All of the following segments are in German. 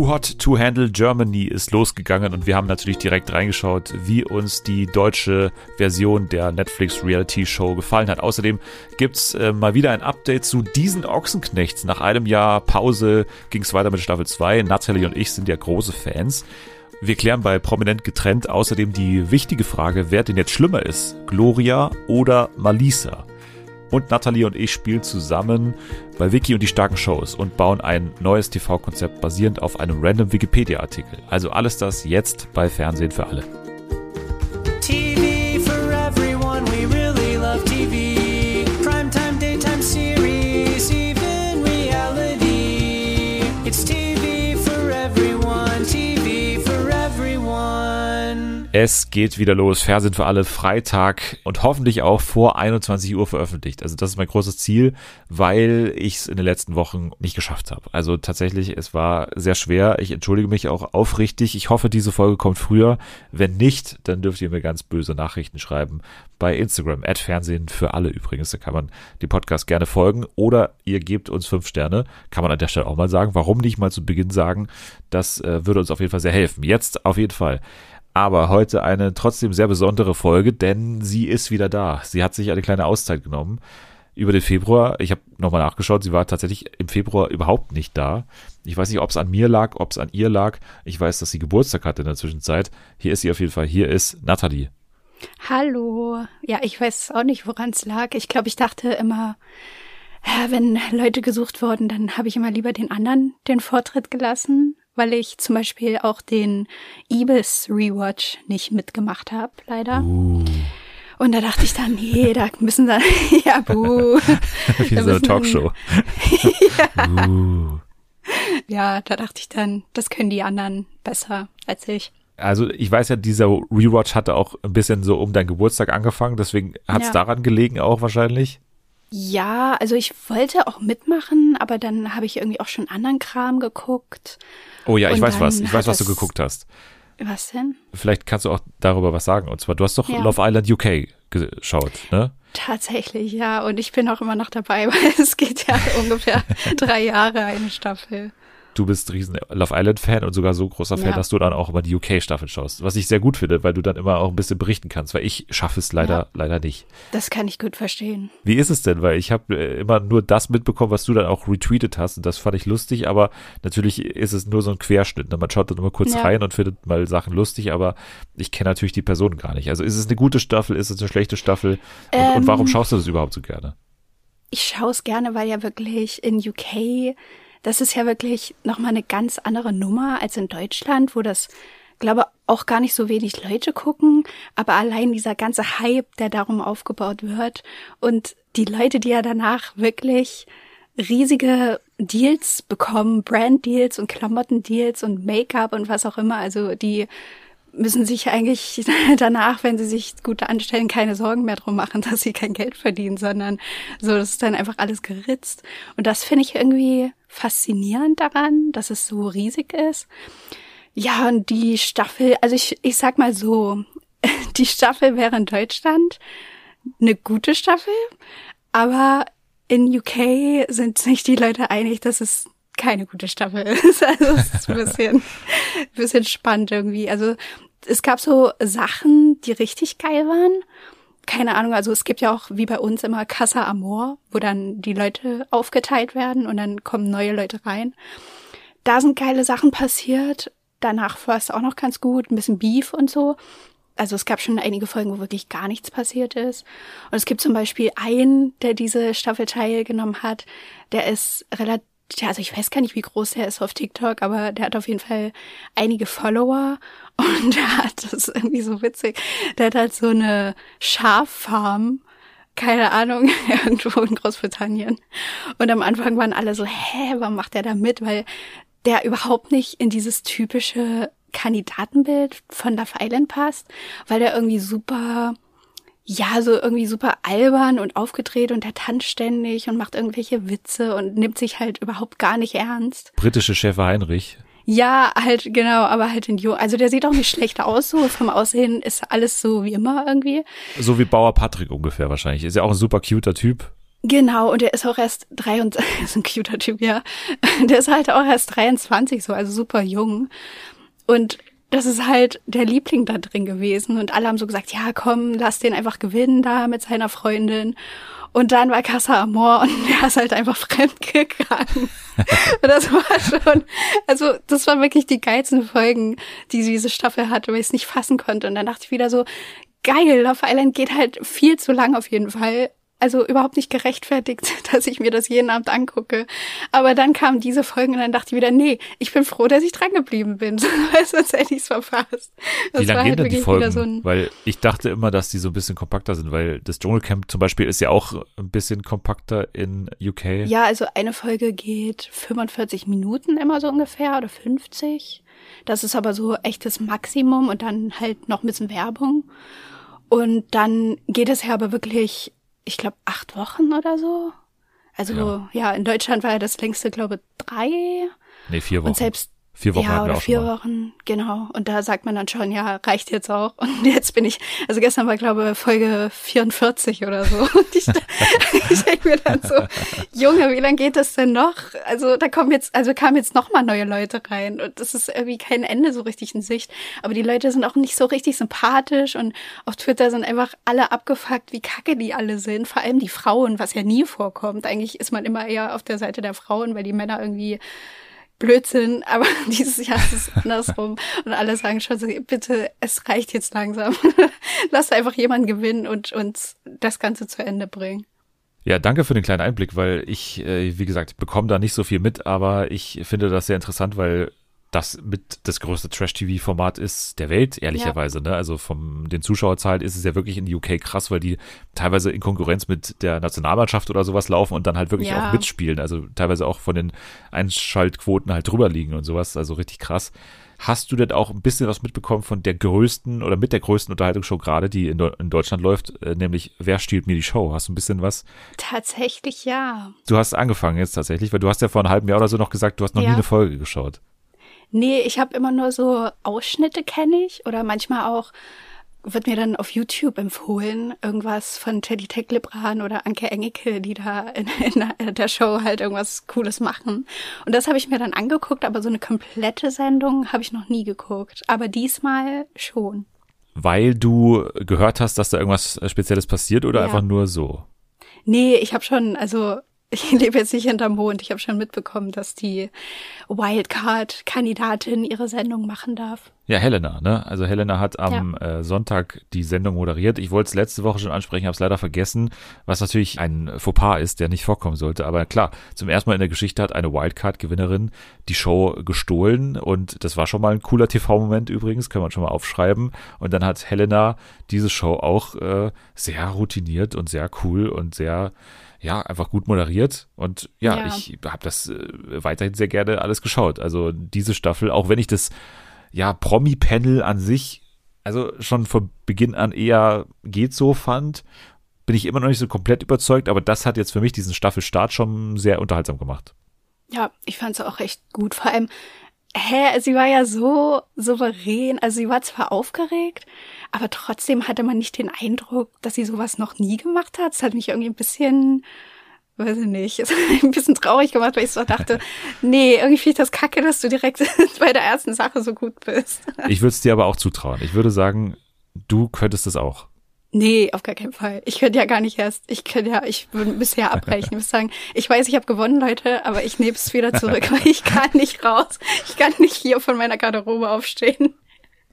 Too Hot to Handle Germany ist losgegangen und wir haben natürlich direkt reingeschaut, wie uns die deutsche Version der Netflix Reality Show gefallen hat. Außerdem gibt's äh, mal wieder ein Update zu diesen Ochsenknechts. Nach einem Jahr Pause ging's weiter mit Staffel 2. Natalie und ich sind ja große Fans. Wir klären bei Prominent getrennt außerdem die wichtige Frage, wer denn jetzt schlimmer ist, Gloria oder Malisa. Und Natalie und ich spielen zusammen bei Wiki und die starken Shows und bauen ein neues TV-Konzept basierend auf einem random Wikipedia-Artikel. Also alles das jetzt bei Fernsehen für alle. Es geht wieder los. Fernsehen für alle Freitag und hoffentlich auch vor 21 Uhr veröffentlicht. Also das ist mein großes Ziel, weil ich es in den letzten Wochen nicht geschafft habe. Also tatsächlich, es war sehr schwer. Ich entschuldige mich auch aufrichtig. Ich hoffe, diese Folge kommt früher. Wenn nicht, dann dürft ihr mir ganz böse Nachrichten schreiben bei Instagram. At Fernsehen für alle übrigens. Da kann man die Podcast gerne folgen oder ihr gebt uns fünf Sterne. Kann man an der Stelle auch mal sagen. Warum nicht mal zu Beginn sagen? Das äh, würde uns auf jeden Fall sehr helfen. Jetzt auf jeden Fall. Aber heute eine trotzdem sehr besondere Folge, denn sie ist wieder da. Sie hat sich eine kleine Auszeit genommen über den Februar. Ich habe nochmal nachgeschaut, sie war tatsächlich im Februar überhaupt nicht da. Ich weiß nicht, ob es an mir lag, ob es an ihr lag. Ich weiß, dass sie Geburtstag hatte in der Zwischenzeit. Hier ist sie auf jeden Fall. Hier ist Nathalie. Hallo. Ja, ich weiß auch nicht, woran es lag. Ich glaube, ich dachte immer, wenn Leute gesucht wurden, dann habe ich immer lieber den anderen den Vortritt gelassen, weil ich zum Beispiel auch den Ibis Rewatch nicht mitgemacht habe, leider. Uh. Und da dachte ich dann, nee, da müssen dann, ja, buh. Wie so eine Talkshow. ja, Uh. ja, da dachte ich dann, das können die anderen besser als ich. Also ich weiß ja, dieser Rewatch hatte auch ein bisschen so um deinen Geburtstag angefangen, deswegen hat es Ja. daran gelegen auch wahrscheinlich. Ja, also ich wollte auch mitmachen, aber dann habe ich irgendwie auch schon anderen Kram geguckt. Oh ja, ich weiß was. Ich weiß, was du geguckt hast. Was denn? Vielleicht kannst du auch darüber was sagen. Und zwar, du hast doch Ja. Love Island UK geschaut, ne? Tatsächlich, ja. Und ich bin auch immer noch dabei, weil es geht ja ungefähr drei Jahre eine Staffel. Du bist riesen Love Island Fan und sogar so großer Fan, Ja. dass du dann auch immer die UK Staffel schaust. Was ich sehr gut finde, weil du dann immer auch ein bisschen berichten kannst, weil ich schaffe es leider, Ja. leider nicht. Das kann ich gut verstehen. Wie ist es denn? Weil ich habe äh, immer nur das mitbekommen, was du dann auch retweetet hast und das fand ich lustig, aber natürlich ist es nur so ein Querschnitt. Ne? Man schaut dann immer kurz Ja. rein und findet mal Sachen lustig, aber ich kenne natürlich die Person gar nicht. Also ist es eine gute Staffel, ist es eine schlechte Staffel und, und Ähm. warum schaust du das überhaupt so gerne? Ich schaue es gerne, weil ja wirklich in UK, das ist ja wirklich nochmal eine ganz andere Nummer als in Deutschland, wo das, glaube auch gar nicht so wenig Leute gucken, aber allein dieser ganze Hype, der darum aufgebaut wird und die Leute, die ja danach wirklich riesige Deals bekommen, Brand-Deals und Klamotten-Deals und Make-up und was auch immer, also die müssen sich eigentlich danach, wenn sie sich gut anstellen, keine Sorgen mehr drum machen, dass sie kein Geld verdienen, sondern so, das ist dann einfach alles geritzt. Und das finde ich irgendwie faszinierend daran, dass es so riesig ist. Ja, und die Staffel, also ich, ich sag mal so, die Staffel wäre in Deutschland eine gute Staffel, aber in UK sind sich die Leute einig, dass es keine gute Staffel ist. Also es ist ein bisschen, bisschen spannend irgendwie. Also es gab so Sachen, die richtig geil waren. Keine Ahnung, also es gibt ja auch wie bei uns immer Casa Amor, wo dann die Leute aufgeteilt werden und dann kommen neue Leute rein. Da sind geile Sachen passiert. Danach war es auch noch ganz gut, ein bisschen Beef und so. Also es gab schon einige Folgen, wo wirklich gar nichts passiert ist. Und es gibt zum Beispiel einen, der diese Staffel teilgenommen hat, der ist relativ, ja, also ich weiß gar nicht, wie groß der ist auf TikTok, aber der hat auf jeden Fall einige Follower und der hat, das ist irgendwie so witzig, der hat halt so eine Schaffarm, keine Ahnung, irgendwo in Großbritannien. Und am Anfang waren alle so, hä, warum macht der da mit? Weil der überhaupt nicht in dieses typische Kandidatenbild von Love Island passt, weil der irgendwie super, ja, so irgendwie super albern und aufgedreht und der tanzt ständig und macht irgendwelche Witze und nimmt sich halt überhaupt gar nicht ernst. Britische Schäfer Heinrich. Ja, halt, genau, aber halt in Jo. Also der sieht auch nicht schlecht aus, so vom Aussehen ist alles so wie immer irgendwie. So wie Bauer Patrick ungefähr wahrscheinlich. Ist ja auch ein super cuter Typ. Genau, und der ist auch erst 23, ist ein cuter Typ, ja. Der ist halt auch erst 23, so, also super jung. Und das ist halt der Liebling da drin gewesen. Und alle haben so gesagt, ja, komm, lass den einfach gewinnen da mit seiner Freundin. Und dann war Casa Amor und der ist halt einfach fremd gegangen. und das war schon, also das waren wirklich die geilsten Folgen, die diese Staffel hatte, weil ich es nicht fassen konnte. Und dann dachte ich wieder so, geil, Love Island geht halt viel zu lang auf jeden Fall also überhaupt nicht gerechtfertigt, dass ich mir das jeden Abend angucke. Aber dann kamen diese Folgen und dann dachte ich wieder, nee, ich bin froh, dass ich dran geblieben bin, sonst hätte ich es verpasst. Das Wie lange gehen halt denn die Folgen? So weil ich dachte immer, dass die so ein bisschen kompakter sind, weil das Dschungelcamp zum Beispiel ist ja auch ein bisschen kompakter in UK. Ja, also eine Folge geht 45 Minuten immer so ungefähr oder 50. Das ist aber so echtes Maximum und dann halt noch ein bisschen Werbung. Und dann geht es ja aber wirklich ich glaube, acht Wochen oder so. Also ja. ja, in Deutschland war ja das längste, glaube drei. Nee, vier Wochen. Und selbst Vier Wochen ja, oder wir vier Wochen, genau. Und da sagt man dann schon, ja, reicht jetzt auch. Und jetzt bin ich, also gestern war, glaube Folge 44 oder so. Und ich, ich denke mir dann so, Junge, wie lange geht das denn noch? Also da kommen jetzt, also kamen jetzt noch mal neue Leute rein. Und das ist irgendwie kein Ende so richtig in Sicht. Aber die Leute sind auch nicht so richtig sympathisch. Und auf Twitter sind einfach alle abgefuckt, wie kacke die alle sind. Vor allem die Frauen, was ja nie vorkommt. Eigentlich ist man immer eher auf der Seite der Frauen, weil die Männer irgendwie Blödsinn, aber dieses Jahr ist es andersrum. Und alle sagen schon so, bitte, es reicht jetzt langsam. Lass einfach jemanden gewinnen und uns das Ganze zu Ende bringen. Ja, danke für den kleinen Einblick, weil ich, äh, wie gesagt, bekomme da nicht so viel mit, aber ich finde das sehr interessant, weil das mit das größte Trash-TV-Format ist der Welt, ehrlicherweise. Ja. Ne? Also vom den Zuschauerzahlen ist es ja wirklich in die UK krass, weil die teilweise in Konkurrenz mit der Nationalmannschaft oder sowas laufen und dann halt wirklich ja. auch mitspielen. Also teilweise auch von den Einschaltquoten halt drüber liegen und sowas. Also richtig krass. Hast du denn auch ein bisschen was mitbekommen von der größten oder mit der größten Unterhaltungsshow gerade, die in, in, Deutschland läuft, äh, nämlich Wer stiehlt mir die Show? Hast du ein bisschen was? Tatsächlich ja. Du hast angefangen jetzt tatsächlich, weil du hast ja vor einem halben Jahr oder so noch gesagt, du hast noch ja. nie eine Folge geschaut. Nee, ich habe immer nur so Ausschnitte kenne ich oder manchmal auch wird mir dann auf YouTube empfohlen, irgendwas von Teddy Teglebran oder Anke Engelke, die da in, in, der Show halt irgendwas Cooles machen. Und das habe ich mir dann angeguckt, aber so eine komplette Sendung habe ich noch nie geguckt. Aber diesmal schon. Weil du gehört hast, dass da irgendwas Spezielles passiert oder ja. einfach nur so? Nee, ich habe schon, also ich lebe jetzt nicht hinterm Mond. Ich habe schon mitbekommen, dass die Wildcard-Kandidatin ihre Sendung machen darf. Ja, Helena, ne? Also Helena hat am ja. äh, Sonntag die Sendung moderiert. Ich wollte es letzte Woche schon ansprechen, habe es leider vergessen, was natürlich ein Fauxpas ist, der nicht vorkommen sollte. Aber klar, zum ersten Mal in der Geschichte hat eine Wildcard-Gewinnerin die Show gestohlen und das war schon mal ein cooler TV-Moment übrigens, kann man schon mal aufschreiben. Und dann hat Helena diese Show auch äh, sehr routiniert und sehr cool und sehr ja, einfach gut moderiert. Und ja, ja. ich habe das äh, weiterhin sehr gerne alles geschaut. Also diese Staffel, auch wenn ich das ja Promi-Panel an sich, also schon von Beginn an eher geht so fand, bin ich immer noch nicht so komplett überzeugt, aber das hat jetzt für mich diesen Staffelstart schon sehr unterhaltsam gemacht. Ja, ich fand es auch echt gut. Vor allem, hä, sie war ja so souverän. Also sie war zwar aufgeregt, aber trotzdem hatte man nicht den Eindruck, dass sie sowas noch nie gemacht hat. Es hat mich irgendwie ein bisschen, weiß ich nicht, ein bisschen traurig gemacht, weil ich so dachte, nee, irgendwie finde ich das kacke, dass du direkt bei der ersten Sache so gut bist. Ich würde es dir aber auch zutrauen. Ich würde sagen, du könntest es auch. Nee, auf gar keinen Fall. Ich könnte ja gar nicht erst, ich könnte ja, ich würde bisher abbrechen. Ich würde sagen, ich weiß, ich habe gewonnen, Leute, aber ich nehme es wieder zurück, weil ich kann nicht raus. Ich kann nicht hier von meiner Garderobe aufstehen.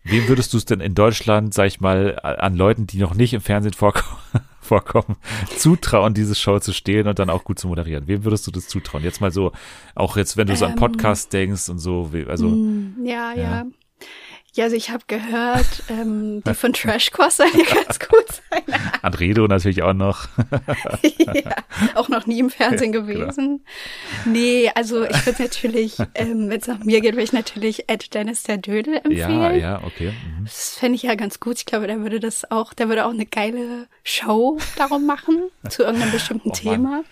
Wem würdest du es denn in Deutschland, sag ich mal, an Leuten, die noch nicht im Fernsehen vorkommen, vorkommen, zutrauen, diese Show zu stehlen und dann auch gut zu moderieren? Wem würdest du das zutrauen? Jetzt mal so, auch jetzt, wenn du so an ähm, Podcast denkst und so, also. Mm, ja, ja. ja. Ja, also ich habe gehört, ähm, die von Trash Course soll ja ganz gut sein. Andredo natürlich auch noch. ja, auch noch nie im Fernsehen ja, gewesen. Genau. Nee, also ich würde natürlich, ähm, wenn es nach mir geht, würde ich natürlich Ed Dennis der Dödel empfehlen. Ja, ja, okay. Mhm. Das fände ich ja ganz gut. Ich glaube, der würde das auch, der würde auch eine geile Show darum machen, zu irgendeinem bestimmten oh, Thema. Mann.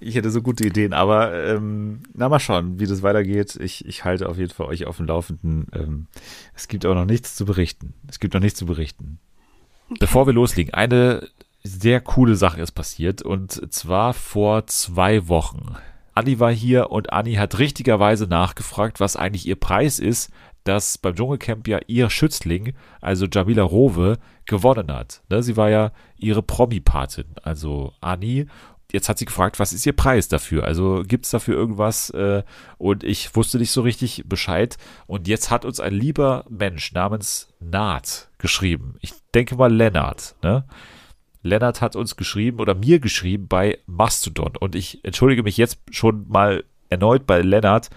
Ich hätte so gute Ideen, aber ähm, na mal schauen, wie das weitergeht. Ich, ich halte auf jeden Fall euch auf dem Laufenden. Ähm, es gibt auch noch nichts zu berichten. Es gibt noch nichts zu berichten. Okay. Bevor wir loslegen, eine sehr coole Sache ist passiert und zwar vor zwei Wochen. Anni war hier und Anni hat richtigerweise nachgefragt, was eigentlich ihr Preis ist, dass beim Dschungelcamp ja ihr Schützling, also Jamila Rowe, gewonnen hat. Ne, sie war ja ihre Promi-Patin, also Anni. Jetzt hat sie gefragt, was ist ihr Preis dafür? Also gibt es dafür irgendwas? Äh, und ich wusste nicht so richtig Bescheid. Und jetzt hat uns ein lieber Mensch namens Naht geschrieben. Ich denke mal Lennart. Ne? Lennart hat uns geschrieben oder mir geschrieben bei Mastodon. Und ich entschuldige mich jetzt schon mal erneut bei Lennart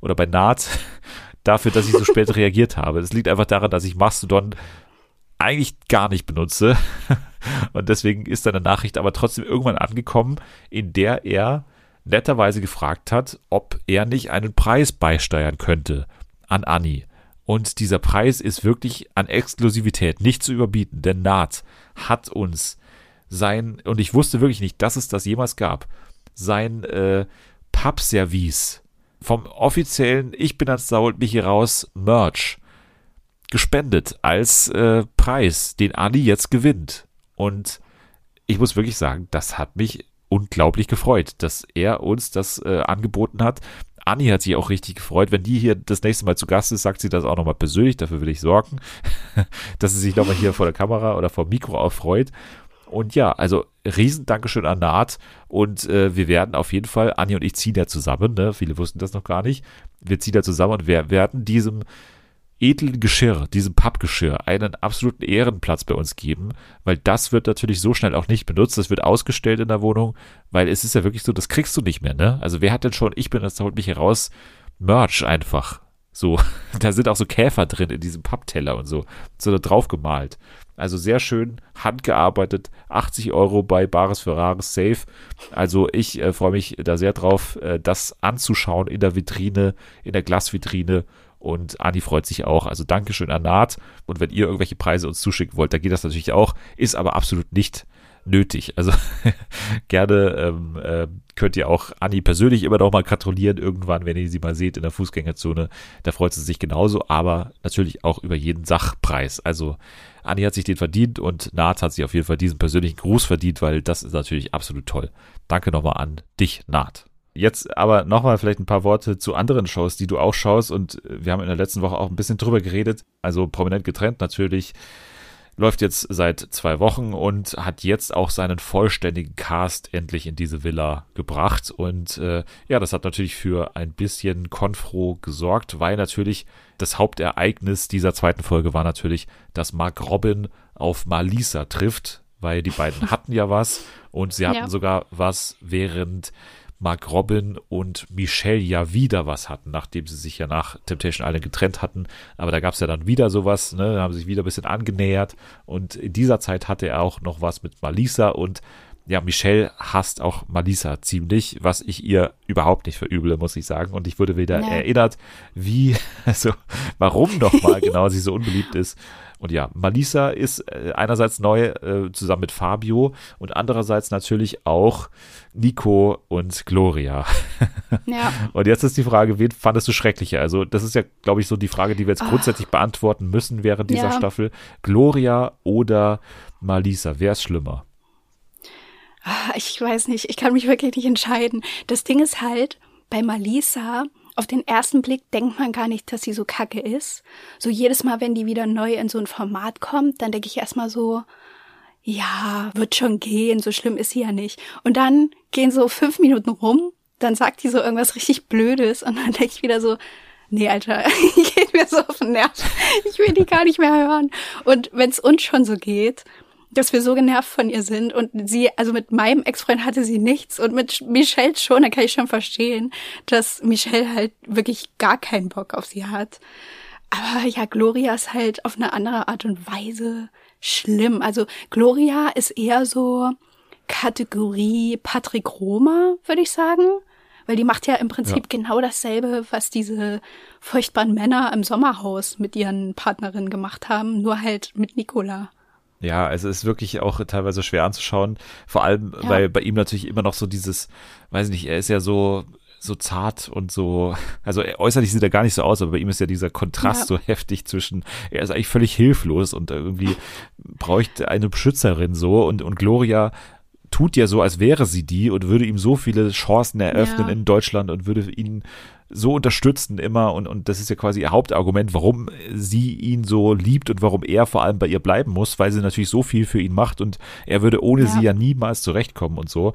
oder bei Naht dafür, dass ich so spät reagiert habe. Das liegt einfach daran, dass ich Mastodon eigentlich gar nicht benutze. Und deswegen ist seine Nachricht aber trotzdem irgendwann angekommen, in der er netterweise gefragt hat, ob er nicht einen Preis beisteuern könnte an Anni. Und dieser Preis ist wirklich an Exklusivität nicht zu überbieten, denn Naht hat uns sein, und ich wusste wirklich nicht, dass es das jemals gab, sein äh, Pappservice vom offiziellen Ich bin als Saul mich hier raus Merch gespendet als äh, Preis, den Anni jetzt gewinnt. Und ich muss wirklich sagen, das hat mich unglaublich gefreut, dass er uns das äh, angeboten hat. Anni hat sich auch richtig gefreut. Wenn die hier das nächste Mal zu Gast ist, sagt sie das auch nochmal persönlich. Dafür will ich sorgen, dass sie sich nochmal hier vor der Kamera oder vor dem Mikro auch freut. Und ja, also riesen Dankeschön an Naht. Und äh, wir werden auf jeden Fall, Anni und ich ziehen ja zusammen, ne? viele wussten das noch gar nicht. Wir ziehen da zusammen und wir werden diesem edlen Geschirr, diesem Pappgeschirr, einen absoluten Ehrenplatz bei uns geben, weil das wird natürlich so schnell auch nicht benutzt. Das wird ausgestellt in der Wohnung, weil es ist ja wirklich so, das kriegst du nicht mehr, ne? Also wer hat denn schon, ich bin, das holt mich heraus, Merch einfach. So, da sind auch so Käfer drin in diesem Pappteller und so, so da drauf gemalt. Also sehr schön handgearbeitet. 80 Euro bei Bares Ferraris Safe. Also ich äh, freue mich da sehr drauf, äh, das anzuschauen in der Vitrine, in der Glasvitrine. Und Andi freut sich auch. Also Dankeschön an Naht. Und wenn ihr irgendwelche Preise uns zuschicken wollt, da geht das natürlich auch. Ist aber absolut nicht nötig. Also gerne ähm, äh, könnt ihr auch Anni persönlich immer noch mal gratulieren irgendwann, wenn ihr sie mal seht in der Fußgängerzone. Da freut sie sich genauso, aber natürlich auch über jeden Sachpreis. Also Anni hat sich den verdient und Naht hat sich auf jeden Fall diesen persönlichen Gruß verdient, weil das ist natürlich absolut toll. Danke nochmal an dich, Naht. Jetzt aber nochmal vielleicht ein paar Worte zu anderen Shows, die du auch schaust. Und wir haben in der letzten Woche auch ein bisschen drüber geredet. Also prominent getrennt natürlich läuft jetzt seit zwei Wochen und hat jetzt auch seinen vollständigen Cast endlich in diese Villa gebracht. Und äh, ja, das hat natürlich für ein bisschen Konfro gesorgt, weil natürlich das Hauptereignis dieser zweiten Folge war natürlich, dass Mark Robin auf Malisa trifft, weil die beiden hatten ja was und sie hatten Ja. sogar was, während Mark Robin und Michelle ja wieder was hatten, nachdem sie sich ja nach Temptation Island getrennt hatten. Aber da gab es ja dann wieder sowas, ne, da haben sich wieder ein bisschen angenähert. Und in dieser Zeit hatte er auch noch was mit Malisa und ja, Michelle hasst auch Malisa ziemlich, was ich ihr überhaupt nicht verüble, muss ich sagen. Und ich wurde wieder Ja. erinnert, wie, also, warum nochmal genau sie so unbeliebt ist. Und ja, Malisa ist äh, einerseits neu äh, zusammen mit Fabio und andererseits natürlich auch Nico und Gloria. Ja. Und jetzt ist die Frage, wen fandest du schrecklicher? Also, das ist ja, glaube ich, so die Frage, die wir jetzt Ah. grundsätzlich beantworten müssen während dieser Ja. Staffel. Gloria oder Malisa? Wer ist schlimmer? Ah, Ich weiß nicht, ich kann mich wirklich nicht entscheiden. Das Ding ist halt, bei Malisa, auf den ersten Blick denkt man gar nicht, dass sie so kacke ist. So jedes Mal, wenn die wieder neu in so ein Format kommt, dann denke ich erstmal so, ja, wird schon gehen, so schlimm ist sie ja nicht. Und dann gehen so fünf Minuten rum, dann sagt die so irgendwas richtig Blödes und dann denke ich wieder so, nee, Alter, geht mir so auf den Nerv. Ich will die gar nicht mehr hören. Und wenn es uns schon so geht, dass wir so genervt von ihr sind und sie, also mit meinem Ex-Freund hatte sie nichts und mit Michelle schon, da kann ich schon verstehen, dass Michelle halt wirklich gar keinen Bock auf sie hat. Aber ja, Gloria ist halt auf eine andere Art und Weise schlimm. Also Gloria ist eher so Kategorie Patrick Roma, würde ich sagen. Weil die macht ja im Prinzip genau dasselbe, was diese furchtbaren Männer im Sommerhaus mit ihren Partnerinnen gemacht haben, nur halt mit Nicola. Ja, also es ist wirklich auch teilweise schwer anzuschauen. Vor allem, Ja. weil bei ihm natürlich immer noch so dieses, weiß nicht, er ist ja so so zart und so, also äußerlich sieht er gar nicht so aus, aber bei ihm ist ja dieser Kontrast Ja. so heftig zwischen, er ist eigentlich völlig hilflos und irgendwie bräuchte eine Beschützerin so und, und Gloria tut ja so, als wäre sie die und würde ihm so viele Chancen eröffnen Ja. in Deutschland und würde ihn so unterstützen immer und, und das ist ja quasi ihr Hauptargument, warum sie ihn so liebt und warum er vor allem bei ihr bleiben muss, weil sie natürlich so viel für ihn macht und er würde ohne Ja. sie ja niemals zurechtkommen und so.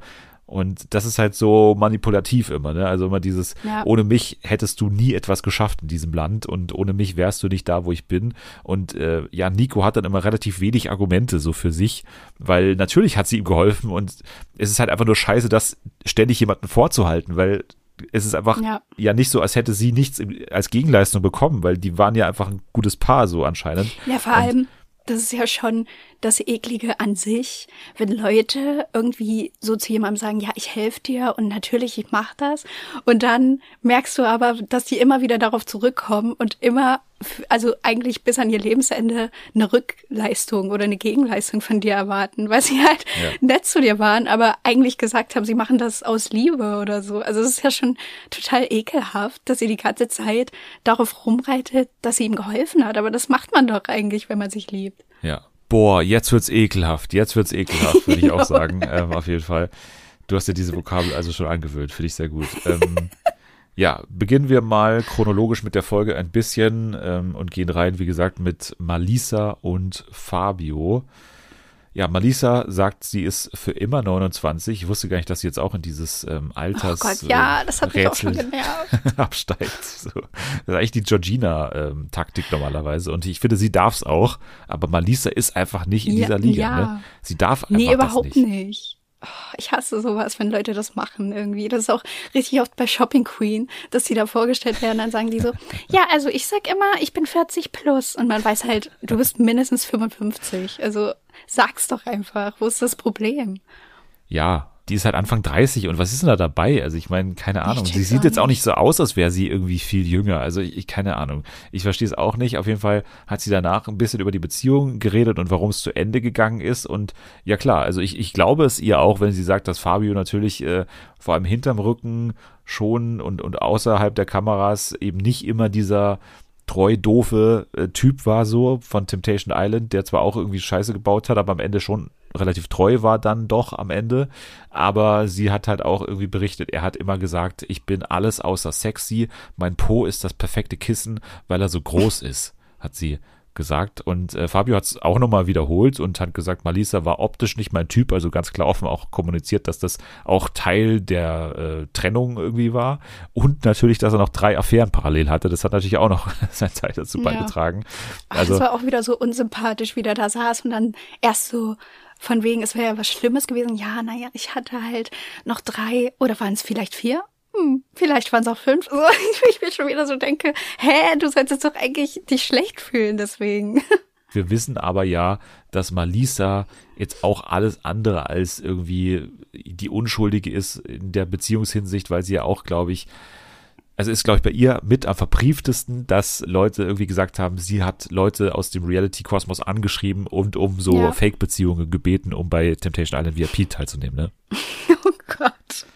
Und das ist halt so manipulativ immer, ne? Also immer dieses, Ja. ohne mich hättest du nie etwas geschafft in diesem Land und ohne mich wärst du nicht da, wo ich bin. Und äh, ja, Nico hat dann immer relativ wenig Argumente so für sich, weil natürlich hat sie ihm geholfen und es ist halt einfach nur scheiße, das ständig jemanden vorzuhalten, weil es ist einfach ja, Ja. nicht so, als hätte sie nichts als Gegenleistung bekommen, weil die waren ja einfach ein gutes Paar so anscheinend. Ja, vor Und- allem, das ist ja schon das Eklige an sich, wenn Leute irgendwie so zu jemandem sagen, ja, ich helfe dir und natürlich, ich mach das. Und dann merkst du aber, dass die immer wieder darauf zurückkommen und immer, also eigentlich bis an ihr Lebensende eine Rückleistung oder eine Gegenleistung von dir erwarten, weil sie halt Ja. nett zu dir waren, aber eigentlich gesagt haben, sie machen das aus Liebe oder so. Also es ist ja schon total ekelhaft, dass sie die ganze Zeit darauf rumreitet, dass sie ihm geholfen hat. Aber das macht man doch eigentlich, wenn man sich liebt. Ja. Boah, jetzt wird's ekelhaft. Jetzt wird's ekelhaft, würde ich auch sagen. Ähm, auf jeden Fall. Du hast dir diese Vokabel also schon angewöhnt. Finde ich sehr gut. Ähm, ja, beginnen wir mal chronologisch mit der Folge ein bisschen ähm, und gehen rein, wie gesagt, mit Malisa und Fabio. Ja, Malisa sagt, sie ist für immer 29. Ich wusste gar nicht, dass sie jetzt auch in dieses ähm, Oh Alters Gott, ja, äh, das hat mich auch schon genervt. absteigt. So. Das ist eigentlich die Georgina-Taktik normalerweise. Und ich finde, sie darf es auch. Aber Malisa ist einfach nicht in Ja, dieser Liga. ja. Ne? Sie darf einfach Nee, das überhaupt nicht. nicht. Oh, Ich hasse sowas, wenn Leute das machen irgendwie. Das ist auch richtig oft bei Shopping Queen, dass die da vorgestellt werden, dann sagen die so, ja, also ich sag immer, ich bin 40 plus und man weiß halt, du bist mindestens 55. Also sag's doch einfach, wo ist das Problem? Ja, die ist halt Anfang 30 und was ist denn da dabei? Also ich meine, keine Ahnung. Sie sieht jetzt auch nicht. nicht so aus, als wäre sie irgendwie viel jünger. Also ich, ich keine Ahnung. Ich verstehe es auch nicht. Auf jeden Fall hat sie danach ein bisschen über die Beziehung geredet und warum es zu Ende gegangen ist. Und ja klar, also ich, ich glaube es ihr auch, wenn sie sagt, dass Fabio natürlich äh, vor allem hinterm Rücken schon und, und außerhalb der Kameras eben nicht immer dieser treu doofe äh, Typ war so von Temptation Island, der zwar auch irgendwie Scheiße gebaut hat, aber am Ende schon relativ treu war dann doch am Ende. Aber sie hat halt auch irgendwie berichtet, er hat immer gesagt, ich bin alles außer sexy, mein Po ist das perfekte Kissen, weil er so groß ist, hat sie gesagt. Und äh, Fabio hat es auch nochmal wiederholt und hat gesagt, Malisa war optisch nicht mein Typ, also ganz klar offen auch kommuniziert, dass das auch Teil der äh, Trennung irgendwie war. Und natürlich, dass er noch drei Affären parallel hatte. Das hat natürlich auch noch seinen Teil dazu Ja. beigetragen. Ach, Also das war auch wieder so unsympathisch, wie der da saß und dann erst so von wegen, es wäre ja was Schlimmes gewesen. Ja, naja, ich hatte halt noch drei oder waren es vielleicht vier? Hm, vielleicht waren es auch fünf. So, ich mir schon wieder so denke, hä, du solltest doch eigentlich dich schlecht fühlen deswegen. Wir wissen aber ja, dass Malisa jetzt auch alles andere als irgendwie die Unschuldige ist in der Beziehungshinsicht, weil sie ja auch, glaube ich, also ist, glaube ich, bei ihr mit am verbrieftesten, dass Leute irgendwie gesagt haben, sie hat Leute aus dem Reality-Kosmos angeschrieben und um so Ja. Fake-Beziehungen gebeten, um bei Temptation Island VIP teilzunehmen. Ne? oh Gott.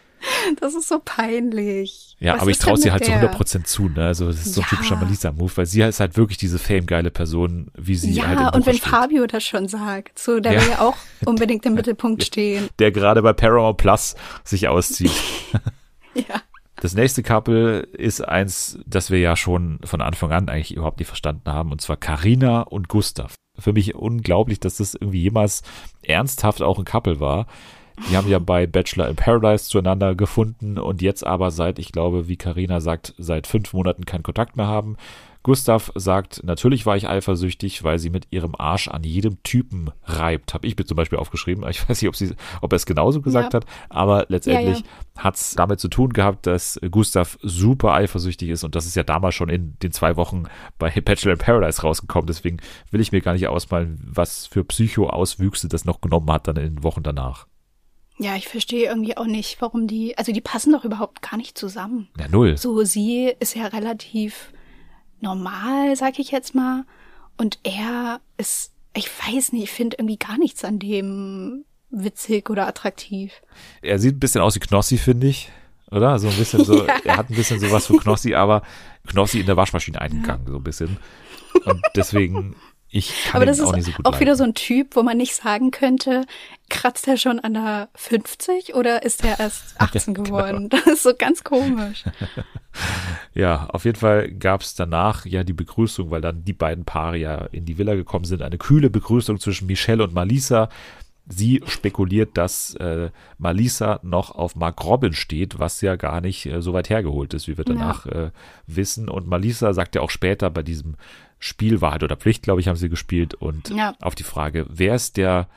Das ist so peinlich. Ja, Was aber ich traue sie halt zu der? 100% zu. Ne? Also das ist so ein Ja. typischer Malisa-Move, weil sie ist halt wirklich diese famegeile Person, wie sie Ja, halt im und wenn steht. Fabio das schon sagt, so, der Ja. will ja auch unbedingt im Mittelpunkt stehen. der gerade bei Paramount Plus sich auszieht. Ja. Das nächste Couple ist eins, das wir ja schon von Anfang an eigentlich überhaupt nicht verstanden haben, und zwar Karina und Gustav. Für mich unglaublich, dass das irgendwie jemals ernsthaft auch ein Couple war. Die haben ja bei Bachelor in Paradise zueinander gefunden und jetzt aber seit, ich glaube, wie Karina sagt, seit fünf Monaten keinen Kontakt mehr haben. Gustav sagt, natürlich war ich eifersüchtig, weil sie mit ihrem Arsch an jedem Typen reibt. Habe ich mir zum Beispiel aufgeschrieben. Ich weiß nicht, ob, sie, ob er es genauso gesagt Ja. hat, aber letztendlich Ja, hat es damit zu tun gehabt, dass Gustav super eifersüchtig ist und das ist ja damals schon in den zwei Wochen bei Bachelor in Paradise rausgekommen. Deswegen will ich mir gar nicht ausmalen, was für Psycho-Auswüchse das noch genommen hat dann in den Wochen danach. Ja, ich verstehe irgendwie auch nicht, warum die, also die passen doch überhaupt gar nicht zusammen. Ja, null. So, sie ist ja relativ normal, sag ich jetzt mal. Und er ist, ich weiß nicht, ich finde irgendwie gar nichts an dem witzig oder attraktiv. Er sieht ein bisschen aus wie Knossi, finde ich. oder? So ein bisschen so, Ja. er hat ein bisschen sowas von Knossi, aber Knossi in der Waschmaschine eingegangen, so ein bisschen. Und deswegen, ich kann Aber das ist auch nicht so gut auch wieder leiden. so ein Typ, wo man nicht sagen könnte, kratzt er schon an der 50 oder ist er erst 18 genau. geworden? Das ist so ganz komisch. Ja, auf jeden Fall gab es danach ja die Begrüßung, weil dann die beiden Paare ja in die Villa gekommen sind. Eine kühle Begrüßung zwischen Michelle und Malisa. Sie spekuliert, dass äh, Malisa noch auf Mark Robin steht, was ja gar nicht äh, so weit hergeholt ist, wie wir danach äh, wissen. Und Malisa sagt ja auch später bei diesem Spiel Wahrheit oder Pflicht, glaube ich, haben sie gespielt. Und Ja. auf die Frage, wer ist der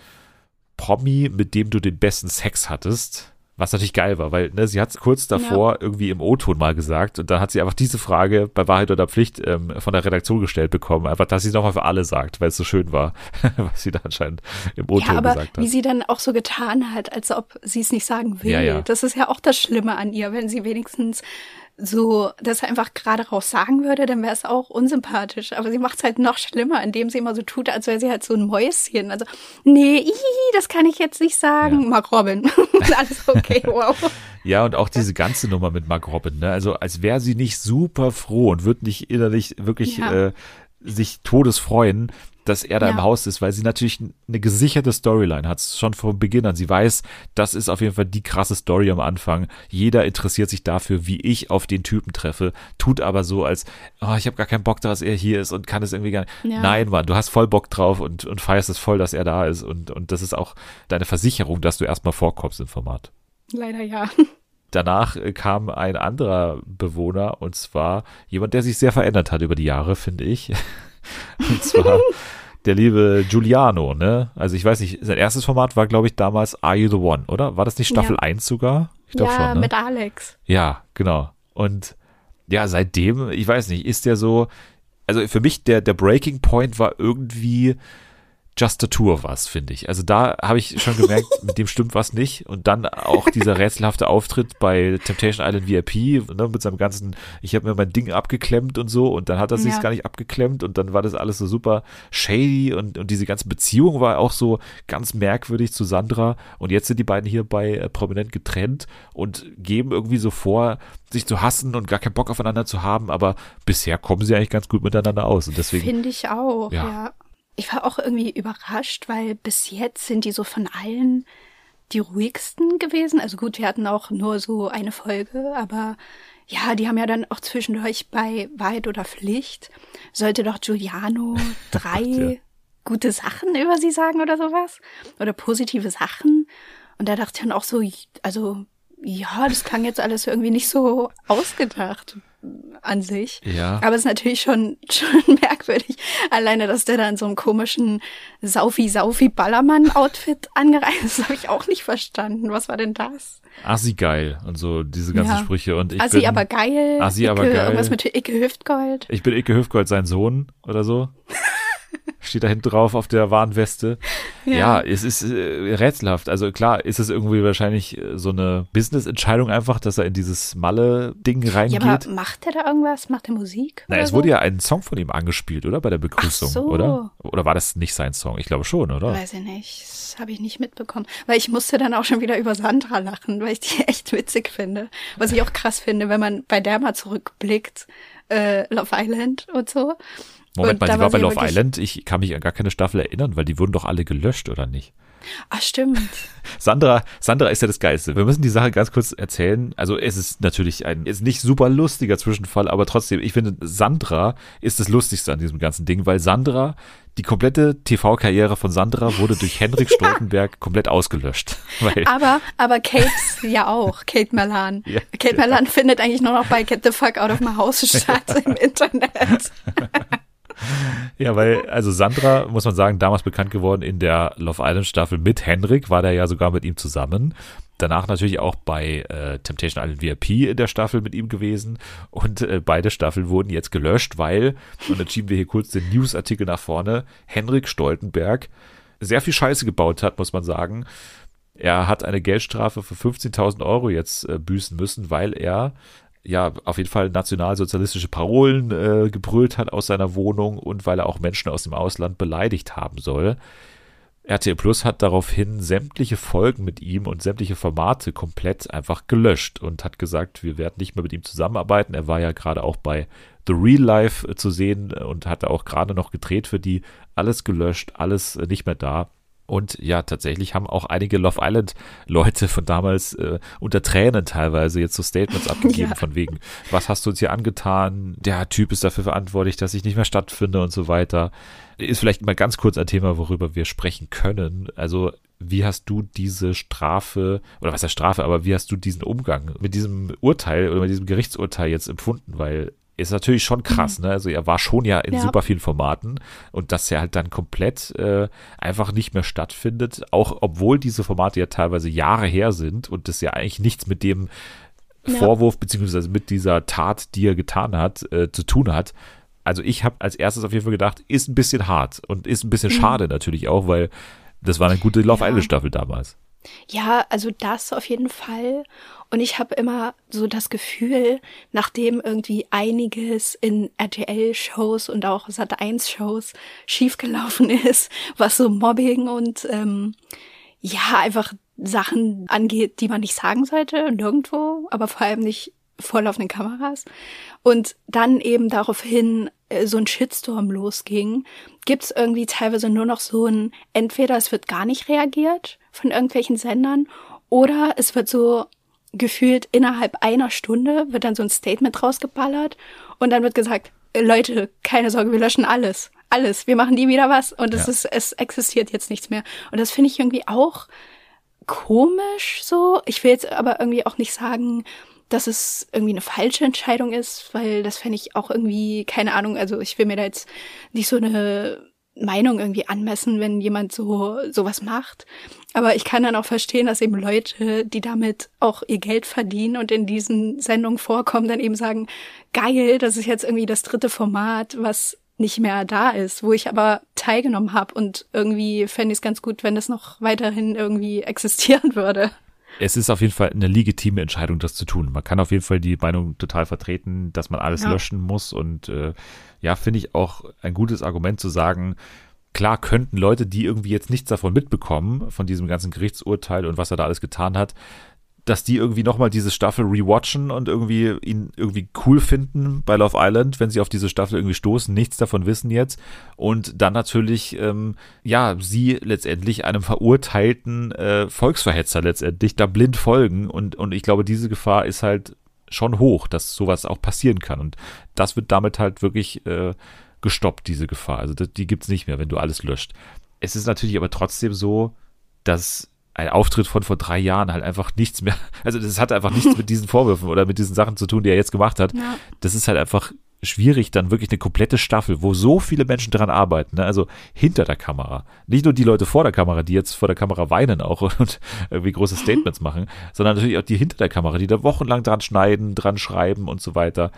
Promi, mit dem du den besten Sex hattest? Was natürlich geil war, weil ne, sie hat es kurz davor irgendwie im O-Ton mal gesagt und dann hat sie einfach diese Frage bei Wahrheit oder Pflicht ähm, von der Redaktion gestellt bekommen, einfach, dass sie es nochmal für alle sagt, weil es so schön war, was sie da anscheinend im O-Ton Ja, aber gesagt wie hat. sie dann auch so getan hat, als ob sie es nicht sagen will. Ja, ja. Das ist ja auch das Schlimme an ihr. Wenn sie wenigstens so das einfach gerade raus sagen würde, dann wäre es auch unsympathisch. Aber sie macht es halt noch schlimmer, indem sie immer so tut, als wäre sie halt so ein Mäuschen. Also, nee, ihi, das kann ich jetzt nicht sagen. Ja. Mark Robin. Alles okay, wow. Ja, und auch diese ganze Nummer mit Mark Robin, ne? Also als wäre sie nicht super froh und würde nicht innerlich wirklich Ja. äh, sich todes freuen, dass er da Ja. im Haus ist, weil sie natürlich eine gesicherte Storyline hat, schon von Beginn an. Sie weiß, das ist auf jeden Fall die krasse Story am Anfang. Jeder interessiert sich dafür, wie ich auf den Typen treffe, tut aber so, als, oh, ich habe gar keinen Bock, dass er hier ist und kann es irgendwie gar nicht. Ja. Nein, Mann, du hast voll Bock drauf und, und feierst es voll, dass er da ist und, und das ist auch deine Versicherung, dass du erstmal vorkommst im Format. Leider ja. Danach äh, kam ein anderer Bewohner und zwar jemand, der sich sehr verändert hat über die Jahre, finde ich. Und zwar der liebe Giuliano, ne? Also ich weiß nicht, sein erstes Format war, glaube ich, damals Are You the One, oder? War das nicht Staffel Ja. 1 sogar? Ich glaube ja, schon, ne? mit Alex. Ja, genau. Und ja, seitdem, ich weiß nicht, ist der so, also für mich der, der Breaking Point war irgendwie Just a Tour was, finde ich. Also da habe ich schon gemerkt, mit dem stimmt was nicht. Und dann auch dieser rätselhafte Auftritt bei Temptation Island VIP, ne, mit seinem ganzen, ich habe mir mein Ding abgeklemmt und so und dann hat er sich Ja. gar nicht abgeklemmt und dann war das alles so super shady und, und diese ganze Beziehung war auch so ganz merkwürdig zu Sandra und jetzt sind die beiden hier bei äh, Prominent getrennt und geben irgendwie so vor, sich zu hassen und gar keinen Bock aufeinander zu haben, aber bisher kommen sie eigentlich ganz gut miteinander aus und deswegen Finde ich auch, Ja. ja. Ich war auch irgendwie überrascht, weil bis jetzt sind die so von allen die ruhigsten gewesen. Also gut, wir hatten auch nur so eine Folge, aber ja, die haben ja dann auch zwischendurch bei Wahrheit oder Pflicht, sollte doch Giuliano drei ja. gute Sachen über sie sagen oder sowas. Oder positive Sachen. Und da dachte ich dann auch so, also ja, das klang jetzt alles irgendwie nicht so ausgedacht an sich. Ja. Aber es ist natürlich schon, schon merkwürdig. Alleine, dass der da in so einem komischen Saufi-Saufi-Ballermann-Outfit angereist ist, habe ich auch nicht verstanden. Was war denn das? Assi geil und so diese ganzen Ja. Sprüche und ich Assi bin aber geil. Assi aber Icke, geil. Irgendwas mit Icke Hüftgold. ich bin Icke Hüfgold sein Sohn oder so. Steht da hinten drauf auf der Warnweste. Ja, Ja. es ist äh, rätselhaft. Also klar, ist es irgendwie wahrscheinlich äh, so eine Business-Entscheidung einfach, dass er in dieses Malle-Ding Ja, reingeht. aber macht er da irgendwas? Macht er Musik? Na, es so? wurde ja ein Song von ihm angespielt, oder? Bei der Begrüßung, Ach so. oder? Oder war das nicht sein Song? Ich glaube schon, oder? Weiß ich nicht. Das habe ich nicht mitbekommen. Weil ich musste dann auch schon wieder über Sandra lachen, weil ich die echt witzig finde. Was ich auch krass finde, wenn man bei der mal zurückblickt, äh, Love Island und so. Moment mal, die war bei ja Love Island. Ich kann mich an gar keine Staffel erinnern, weil die wurden doch alle gelöscht, oder nicht? Ah, stimmt. Sandra, Sandra ist ja das Geilste. Wir müssen die Sache ganz kurz erzählen. Also es ist natürlich ein, ist nicht super lustiger Zwischenfall, aber trotzdem, ich finde, Sandra ist das Lustigste an diesem ganzen Ding, weil Sandra, die komplette TV-Karriere von Sandra wurde durch Henrik Stoltenberg komplett ausgelöscht. Aber, aber Kate ja auch, Kate Malan. Ja. Kate Malan findet eigentlich nur noch bei Get the Fuck Out of My House statt im Internet. Ja, weil, also Sandra, muss man sagen, damals bekannt geworden in der Love Island Staffel mit Henrik, war der ja sogar mit ihm zusammen. Danach natürlich auch bei äh, Temptation Island VIP in der Staffel mit ihm gewesen. Und äh, beide Staffeln wurden jetzt gelöscht, weil, und dann schieben wir hier kurz den Newsartikel nach vorne, Henrik Stoltenberg sehr viel Scheiße gebaut hat, muss man sagen. Er hat eine Geldstrafe für 15.000 Euro jetzt äh, büßen müssen, weil er ja auf jeden Fall nationalsozialistische Parolen äh, gebrüllt hat aus seiner Wohnung und weil er auch Menschen aus dem Ausland beleidigt haben soll. RTL Plus hat daraufhin sämtliche Folgen mit ihm und sämtliche Formate komplett einfach gelöscht und hat gesagt, wir werden nicht mehr mit ihm zusammenarbeiten. Er war ja gerade auch bei The Real Life äh, zu sehen und hatte auch gerade noch gedreht für die. Alles gelöscht, alles äh, nicht mehr da. Und ja, tatsächlich haben auch einige Love Island Leute von damals äh, unter Tränen teilweise jetzt so Statements abgegeben Ja. von wegen, was hast du uns hier angetan? Der Typ ist dafür verantwortlich, dass ich nicht mehr stattfinde und so weiter. Ist vielleicht mal ganz kurz ein Thema, worüber wir sprechen können. Also, wie hast du diese Strafe, oder was heißt Strafe, aber wie hast du diesen Umgang mit diesem Urteil oder mit diesem Gerichtsurteil jetzt empfunden? Weil ist natürlich schon krass, ne? Also er war schon ja in Ja. super vielen Formaten und dass er halt dann komplett äh, einfach nicht mehr stattfindet, auch obwohl diese Formate ja teilweise Jahre her sind und das ja eigentlich nichts mit dem Ja. Vorwurf beziehungsweise mit dieser Tat, die er getan hat, äh, zu tun hat. Also ich habe als erstes auf jeden Fall gedacht, ist ein bisschen hart und ist ein bisschen schade natürlich auch, weil das war eine gute Love. Island Staffel damals. Ja, also das auf jeden Fall. Und ich habe immer so das Gefühl, nachdem irgendwie einiges in RTL-Shows und auch Sat1-Shows schiefgelaufen ist, was so Mobbing und ähm, ja, einfach Sachen angeht, die man nicht sagen sollte, nirgendwo, aber vor allem nicht vor laufenden Kameras. Und dann eben daraufhin äh, so ein Shitstorm losging, gibt's irgendwie teilweise nur noch so ein, entweder es wird gar nicht reagiert von irgendwelchen Sendern oder es wird so gefühlt innerhalb einer Stunde wird dann so ein Statement rausgeballert und dann wird gesagt, Leute, keine Sorge, wir löschen alles. Alles. Wir machen nie wieder was und es Ja. ist, es existiert jetzt nichts mehr. Und das finde ich irgendwie auch komisch so. Ich will jetzt aber irgendwie auch nicht sagen, dass es irgendwie eine falsche Entscheidung ist, weil das fände ich auch irgendwie, keine Ahnung, also ich will mir da jetzt nicht so eine Meinung irgendwie anmessen, wenn jemand so sowas macht. Aber ich kann dann auch verstehen, dass eben Leute, die damit auch ihr Geld verdienen und in diesen Sendungen vorkommen, dann eben sagen, geil, das ist jetzt irgendwie das dritte Format, was nicht mehr da ist, wo ich aber teilgenommen habe und irgendwie fände ich es ganz gut, wenn das noch weiterhin irgendwie existieren würde. Es ist auf jeden Fall eine legitime Entscheidung, das zu tun. Man kann auf jeden Fall die Meinung total vertreten, dass man alles Ja. löschen muss. Und äh, ja, finde ich auch ein gutes Argument zu sagen, klar könnten Leute, die irgendwie jetzt nichts davon mitbekommen, von diesem ganzen Gerichtsurteil und was er da alles getan hat, dass die irgendwie nochmal diese Staffel rewatchen und irgendwie ihn irgendwie cool finden bei Love Island, wenn sie auf diese Staffel irgendwie stoßen, nichts davon wissen jetzt. Und dann natürlich, ähm, ja, sie letztendlich einem verurteilten äh, Volksverhetzer letztendlich da blind folgen. Und, und ich glaube, diese Gefahr ist halt schon hoch, dass sowas auch passieren kann. Und das wird damit halt wirklich äh, gestoppt, diese Gefahr. Also das, die gibt's nicht mehr, wenn du alles löscht. Es ist natürlich aber trotzdem so, dass ein Auftritt von vor drei Jahren halt einfach nichts mehr, also das hat einfach nichts mit diesen Vorwürfen oder mit diesen Sachen zu tun, die er jetzt gemacht hat. Ja. Das ist halt einfach schwierig, dann wirklich eine komplette Staffel, wo so viele Menschen dran arbeiten, ne? also hinter der Kamera. Nicht nur die Leute vor der Kamera, die jetzt vor der Kamera weinen auch und irgendwie große Statements machen, sondern natürlich auch die hinter der Kamera, die da wochenlang dran schneiden, dran schreiben und so weiter.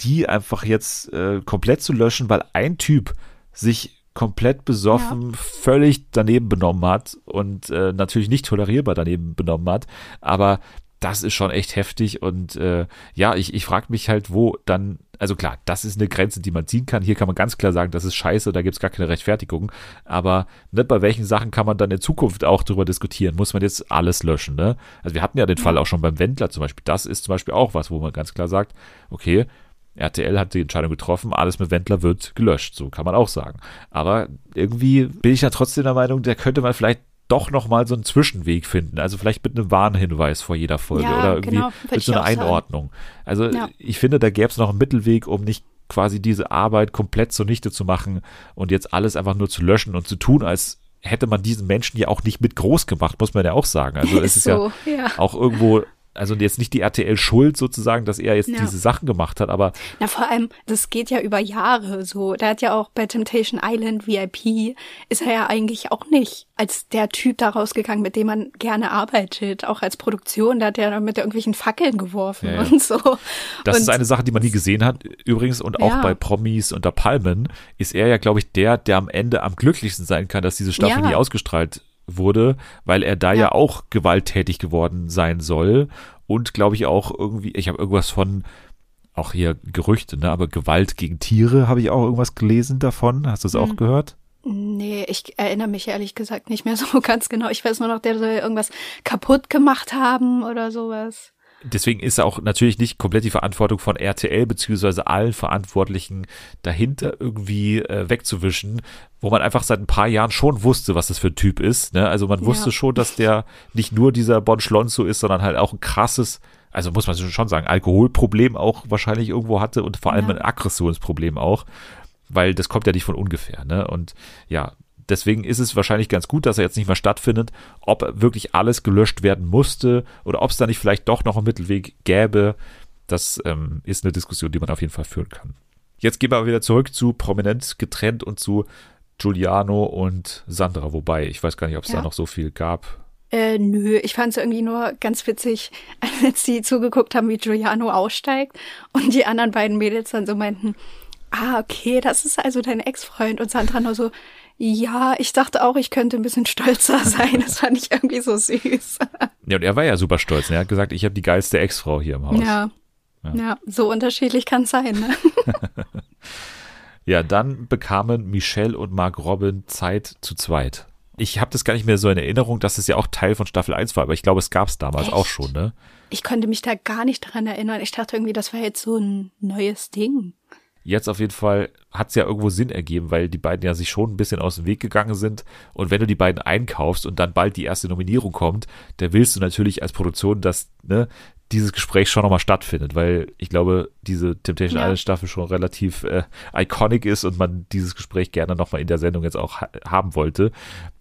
Die einfach jetzt äh, komplett zu löschen, weil ein Typ sich komplett besoffen, völlig daneben benommen hat und äh, natürlich nicht tolerierbar daneben benommen hat, aber das ist schon echt heftig und äh, ja, ich, ich frage mich halt, wo dann, also klar, das ist eine Grenze, die man ziehen kann. Hier kann man ganz klar sagen, das ist scheiße, da gibt's gar keine Rechtfertigung. Aber ne, bei welchen Sachen kann man dann in Zukunft auch drüber diskutieren? Muss man jetzt alles löschen? Ne? Also wir hatten ja den Fall auch schon beim Wendler zum Beispiel. Das ist zum Beispiel auch was, wo man ganz klar sagt, okay, RTL hat die Entscheidung getroffen, alles mit Wendler wird gelöscht, so kann man auch sagen. Aber irgendwie bin ich ja trotzdem der Meinung, da könnte man vielleicht doch noch mal so einen Zwischenweg finden. Also vielleicht mit einem Warnhinweis vor jeder Folge Ja, oder irgendwie genau, mit so einer. Einordnung. Also Ja. ich finde, da gäbe es noch einen Mittelweg, um nicht quasi diese Arbeit komplett zunichte zu machen und jetzt alles einfach nur zu löschen und zu tun, als hätte man diesen Menschen ja auch nicht mit groß gemacht, muss man ja auch sagen. Also es ist so, ja ja. auch irgendwo, also jetzt nicht die RTL Schuld sozusagen, dass er jetzt Ja. diese Sachen gemacht hat, aber Na, vor allem, das geht ja über Jahre so. Der hat ja auch bei Temptation Island VIP, ist er ja eigentlich auch nicht als der Typ da rausgegangen, mit dem man gerne arbeitet, auch als Produktion. Da hat er mit irgendwelchen Fackeln geworfen Ja, und so. Das und ist eine Sache, die man nie gesehen hat. Übrigens, und auch Ja. bei Promis unter Palmen ist er ja, glaube ich, der, der am Ende am glücklichsten sein kann, dass diese Staffel nie ausgestrahlt wurde, weil er da ja, Ja. auch gewalttätig geworden sein soll. Und glaube ich auch irgendwie, ich habe irgendwas von, auch hier Gerüchte, ne, aber Gewalt gegen Tiere habe ich auch irgendwas gelesen davon. Hast du es auch Mhm. gehört? Nee, ich erinnere mich ehrlich gesagt nicht mehr so ganz genau. Ich weiß nur noch, der soll irgendwas kaputt gemacht haben oder sowas. Deswegen ist auch natürlich nicht komplett die Verantwortung von RTL beziehungsweise allen Verantwortlichen dahinter irgendwie äh, wegzuwischen, wo man einfach seit ein paar Jahren schon wusste, was das für ein Typ ist. Ne? Also man wusste Ja. schon, dass der nicht nur dieser Bon Schlonzo ist, sondern halt auch ein krasses, also muss man schon sagen, Alkoholproblem auch wahrscheinlich irgendwo hatte und vor allem Ja. ein Aggressionsproblem auch, weil das kommt ja nicht von ungefähr. Ne? Und ja, deswegen ist es wahrscheinlich ganz gut, dass er jetzt nicht mehr stattfindet. Ob wirklich alles gelöscht werden musste oder ob es da nicht vielleicht doch noch einen Mittelweg gäbe, das ähm, ist eine Diskussion, die man auf jeden Fall führen kann. Jetzt gehen wir aber wieder zurück zu prominent getrennt und zu Giuliano und Sandra, wobei ich weiß gar nicht, ob es Ja. da noch so viel gab. Äh, nö, ich fand es irgendwie nur ganz witzig, als sie zugeguckt haben, wie Giuliano aussteigt und die anderen beiden Mädels dann so meinten, ah, okay, das ist also dein Ex-Freund und Sandra nur so, ja, ich dachte auch, ich könnte ein bisschen stolzer sein. Das fand ich irgendwie so süß. Ja, und er war ja super stolz. Ne? Er hat gesagt, ich habe die geilste Ex-Frau hier im Haus. Ja. Ja, so unterschiedlich kann es sein, ne? Ja, dann bekamen Michelle und Mark Robin Zeit zu zweit. Ich habe das gar nicht mehr so in Erinnerung, dass es ja auch Teil von Staffel 1 war, aber ich glaube, es gab es damals auch Echt? schon, ne? Ich konnte mich da gar nicht dran erinnern. Ich dachte irgendwie, das war jetzt so ein neues Ding. Jetzt auf jeden Fall hat es ja irgendwo Sinn ergeben, weil die beiden ja sich schon ein bisschen aus dem Weg gegangen sind. Und wenn du die beiden einkaufst und dann bald die erste Nominierung kommt, da willst du natürlich als Produktion, dass ne, dieses Gespräch schon nochmal stattfindet, weil ich glaube, diese Temptation Ja. Island Staffel schon relativ äh, iconic ist und man dieses Gespräch gerne nochmal in der Sendung jetzt auch ha haben wollte.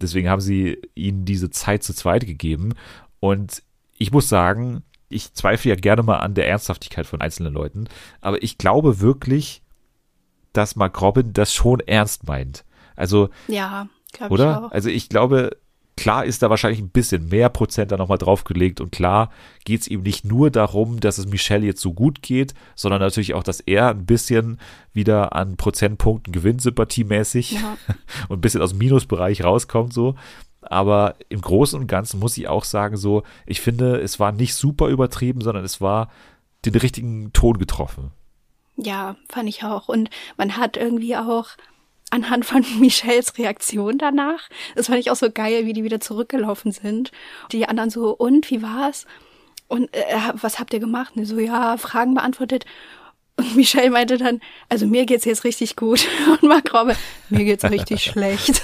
Deswegen haben sie ihnen diese Zeit zu zweit gegeben. Und ich muss sagen, ich zweifle ja gerne mal an der Ernsthaftigkeit von einzelnen Leuten, aber ich glaube wirklich, dass Mark Robin das schon ernst meint. Also, Ja, glaube ich oder? auch. Also ich glaube, klar ist da wahrscheinlich ein bisschen mehr Prozent da nochmal draufgelegt und klar geht es ihm nicht nur darum, dass es Michelle jetzt so gut geht, sondern natürlich auch, dass er ein bisschen wieder an Prozentpunkten gewinnt, sympathiemäßig Ja. und ein bisschen aus dem Minusbereich rauskommt so. Aber im Großen und Ganzen muss ich auch sagen, so, ich finde, es war nicht super übertrieben, sondern es war den richtigen Ton getroffen. Ja, fand ich auch. Und man hat irgendwie auch anhand von Michelles Reaktion danach, das fand ich auch so geil, wie die wieder zurückgelaufen sind. Die anderen so, und wie war's? Und äh, was habt ihr gemacht? Und so, ja, Fragen beantwortet. Und Michelle meinte dann, also mir geht's jetzt richtig gut. Und Mark Robbe, mir geht's richtig schlecht.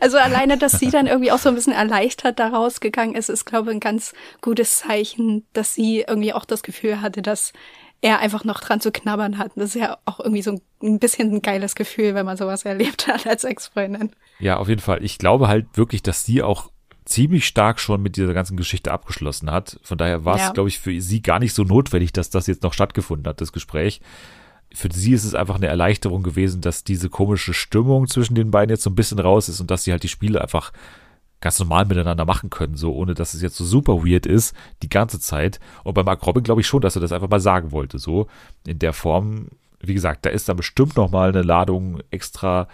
Also alleine, dass sie dann irgendwie auch so ein bisschen erleichtert da rausgegangen ist, ist, glaube ich, ein ganz gutes Zeichen, dass sie irgendwie auch das Gefühl hatte, dass er einfach noch dran zu knabbern hat. Das ist ja auch irgendwie so ein bisschen ein geiles Gefühl, wenn man sowas erlebt hat als Ex-Freundin. Ja, auf jeden Fall. Ich glaube halt wirklich, dass sie auch ziemlich stark schon mit dieser ganzen Geschichte abgeschlossen hat. Von daher war es, Ja. glaube ich, für sie gar nicht so notwendig, dass das jetzt noch stattgefunden hat, das Gespräch. Für sie ist es einfach eine Erleichterung gewesen, dass diese komische Stimmung zwischen den beiden jetzt so ein bisschen raus ist und dass sie halt die Spiele einfach ganz normal miteinander machen können, so ohne dass es jetzt so super weird ist, die ganze Zeit. Und bei Mark Robin glaube ich schon, dass er das einfach mal sagen wollte, so in der Form. Wie gesagt, da ist dann bestimmt noch mal eine Ladung extra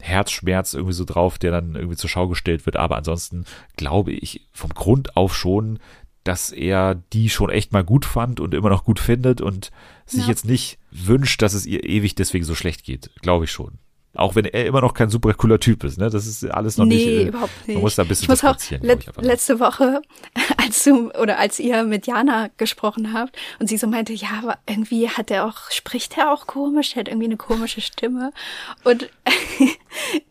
Herzschmerz irgendwie so drauf, der dann irgendwie zur Schau gestellt wird. Aber ansonsten glaube ich vom Grund auf schon, dass er die schon echt mal gut fand und immer noch gut findet und sich Ja. jetzt nicht wünscht, dass es ihr ewig deswegen so schlecht geht. Glaube ich schon. Auch wenn er immer noch kein super cooler Typ ist, ne? Das ist alles noch nee, nicht. äh, überhaupt nicht. Man muss da ein bisschen ich muss auch le ich letzte Woche, als du oder als ihr mit Jana gesprochen habt und sie so meinte, ja, aber irgendwie hat er auch, spricht er auch komisch, der hat irgendwie eine komische Stimme. Und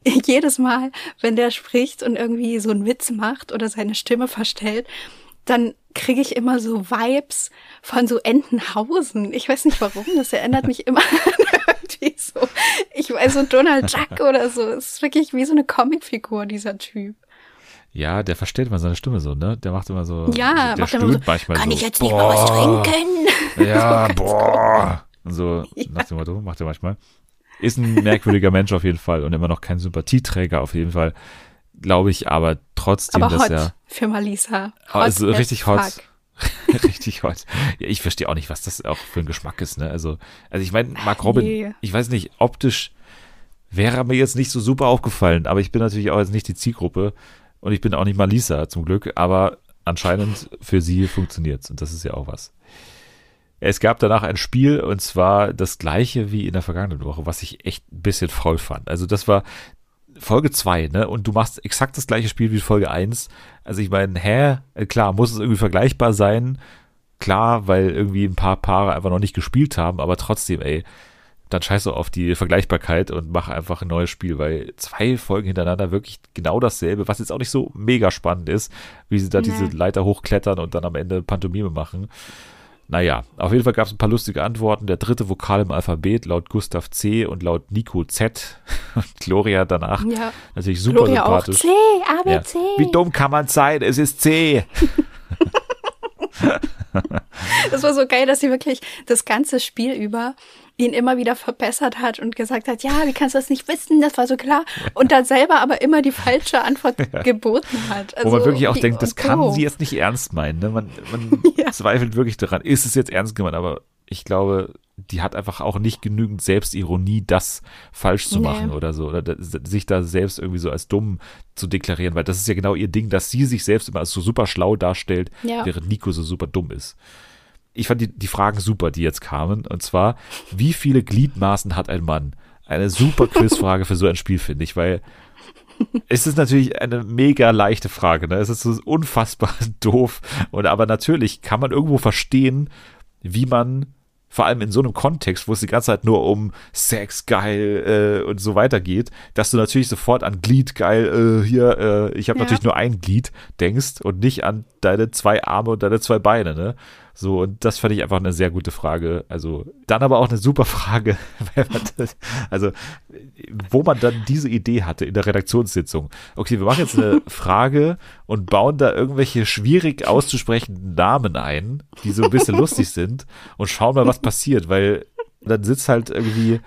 jedes Mal, wenn der spricht und irgendwie so einen Witz macht oder seine Stimme verstellt, dann kriege ich immer so Vibes von so Entenhausen. Ich weiß nicht warum, das erinnert mich immer an irgendwie so, ich weiß so Donald Duck oder so. Es ist wirklich wie so eine Comicfigur, dieser Typ. Ja, der verstellt mal seine Stimme so, ne? Der macht immer so. Ja, der macht immer so, manchmal kann so. ich jetzt nicht mal was Boah. trinken? Ja, boah. Und so nach dem Motto macht er manchmal. Ist ein merkwürdiger Mensch auf jeden Fall und immer noch kein Sympathieträger auf jeden Fall. Glaube ich aber trotzdem, Aber dass hot er. für Malisa. Oh, also richtig hot. fuck. richtig hot. Ja, ich verstehe auch nicht, was das auch für ein Geschmack ist, ne? Also, also ich meine, Mark Robin, Nee. ich weiß nicht, optisch wäre mir jetzt nicht so super aufgefallen, aber ich bin natürlich auch jetzt nicht die Zielgruppe und ich bin auch nicht mal Lisa zum Glück, aber anscheinend für sie funktioniert's und das ist ja auch was. Es gab danach ein Spiel und zwar das gleiche wie in der vergangenen Woche, was ich echt ein bisschen faul fand. Also das war Folge 2, ne? Und du machst exakt das gleiche Spiel wie Folge 1. Also ich meine, hä? Äh, Klar, muss es irgendwie vergleichbar sein. Klar, weil irgendwie ein paar Paare einfach noch nicht gespielt haben, aber trotzdem, ey, dann scheiß doch auf die Vergleichbarkeit und mach einfach ein neues Spiel, weil zwei Folgen hintereinander wirklich genau dasselbe, was jetzt auch nicht so mega spannend ist, wie sie da Nee. diese Leiter hochklettern und dann am Ende Pantomime machen. Naja, auf jeden Fall gab es ein paar lustige Antworten. Der dritte Vokal im Alphabet laut Gustav C. und laut Nico Z. Und Gloria danach Ja. natürlich super Gloria auch. sympathisch. C, A, B, Ja. C. Wie dumm kann man sein? Es ist C. Das war so geil, dass sie wirklich das ganze Spiel über ihn immer wieder verbessert hat und gesagt hat, ja, wie kannst du das nicht wissen? Das war so klar. Und dann selber aber immer die falsche Antwort geboten hat. Also, Wo man wirklich auch wie- denkt, das kann doof. sie jetzt nicht ernst meinen. Ne? Man, man Ja. zweifelt wirklich daran, ist es jetzt ernst gemeint? Aber ich glaube, die hat einfach auch nicht genügend Selbstironie, das falsch zu Nee. machen oder so. Oder sich da selbst irgendwie so als dumm zu deklarieren, weil das ist ja genau ihr Ding, dass sie sich selbst immer als so super schlau darstellt, Ja. während Nico so super dumm ist. Ich fand die, die Fragen super, die jetzt kamen. Und zwar, wie viele Gliedmaßen hat ein Mann? Eine super Quizfrage für so ein Spiel, finde ich, weil es ist natürlich eine mega leichte Frage. Ne? Es ist so unfassbar doof. Und aber natürlich kann man irgendwo verstehen, wie man vor allem in so einem Kontext, wo es die ganze Zeit nur um Sex geil äh, und so weiter geht, dass du natürlich sofort an Glied geil äh, hier, äh, ich habe Ja. natürlich nur ein Glied denkst und nicht an deine zwei Arme und deine zwei Beine, ne? So, und das fand ich einfach eine sehr gute Frage. Also, dann aber auch eine super Frage, also, wo man dann diese Idee hatte in der Redaktionssitzung. Okay, wir machen jetzt eine Frage und bauen da irgendwelche schwierig auszusprechenden Namen ein, die so ein bisschen lustig sind und schauen mal, was passiert, weil dann sitzt halt irgendwie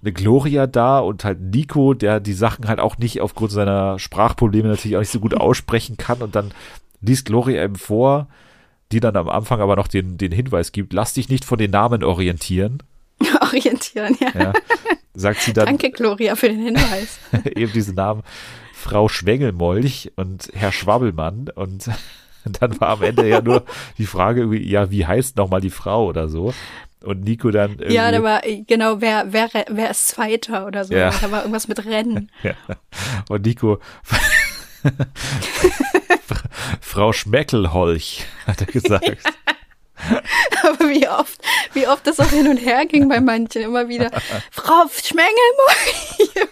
eine Gloria da und halt Nico, der die Sachen halt auch nicht aufgrund seiner Sprachprobleme natürlich auch nicht so gut aussprechen kann und dann liest Gloria eben vor, die dann am Anfang aber noch den, den Hinweis gibt, lass dich nicht von den Namen orientieren. Orientieren, ja. Ja, sagt sie dann Danke, Gloria, für den Hinweis. eben diese Namen Frau Schwengelmolch und Herr Schwabbelmann und dann war am Ende ja nur die Frage ja, wie heißt nochmal die Frau oder so? Und Nico dann Ja, da war, genau, wer, wer, wer ist Zweiter oder so. Ja. Da war irgendwas mit Rennen. Ja. Und Nico, Frau Schmeckelholch, hat er gesagt. Aber wie oft, wie oft das auch hin und her ging bei manchen. Immer wieder, Frau Schmengelmolch,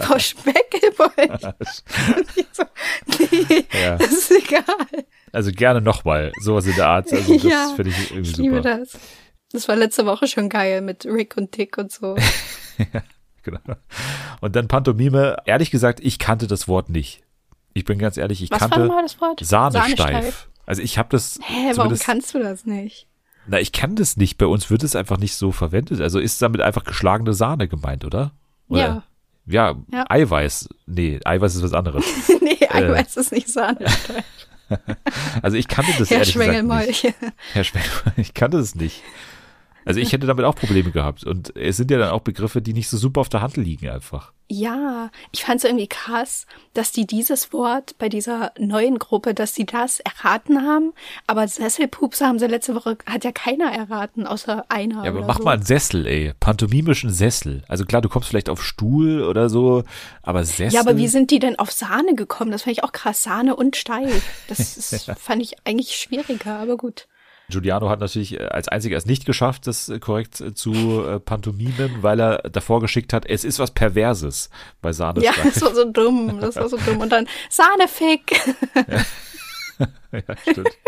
Frau Schmeckelmolch. So, nee, Ja. das ist egal. Also gerne nochmal, sowas in der Art. Also das Ja, finde ich irgendwie Ich liebe super. das. Das war letzte Woche schon geil mit Rick und Dick und so. Genau. Und dann Pantomime. Ehrlich gesagt, ich kannte das Wort nicht. Ich bin ganz ehrlich, ich Was kannte nochmal das Wort? Sahnesteif. Also ich habe das Hä, warum kannst du das nicht? Na, ich kann das nicht. Bei uns wird es einfach nicht so verwendet. Also ist damit einfach geschlagene Sahne gemeint, oder? oder? Ja, Ja. Eiweiß. Nee, Eiweiß ist was anderes. nee, Eiweiß ist nicht Sahnesteif. Also ich kannte das Herr ehrlich gesagt nicht. Herr Schwengelmolch, ich kannte das nicht. Also ich hätte damit auch Probleme gehabt. Und es sind ja dann auch Begriffe, die nicht so super auf der Hand liegen einfach. Ja, ich fand es irgendwie krass, dass die dieses Wort bei dieser neuen Gruppe, dass die das erraten haben. Aber Sesselpups haben sie letzte Woche, hat ja keiner erraten, außer einer. Ja, aber mach so. mal einen Sessel, ey. Pantomimischen Sessel. Also klar, du kommst vielleicht auf Stuhl oder so, aber Sessel. Ja, aber wie sind die denn auf Sahne gekommen? Das fand ich auch krass. Sahne und steif. Das ist, fand ich eigentlich schwieriger, aber gut. Giuliano hat natürlich äh, als einziger es nicht geschafft, das äh, korrekt äh, zu pantomimen, weil er davor geschickt hat, es ist was Perverses bei Sahne. Ja, das war so dumm. Das war so dumm. Und dann Sahnefick. ja, stimmt.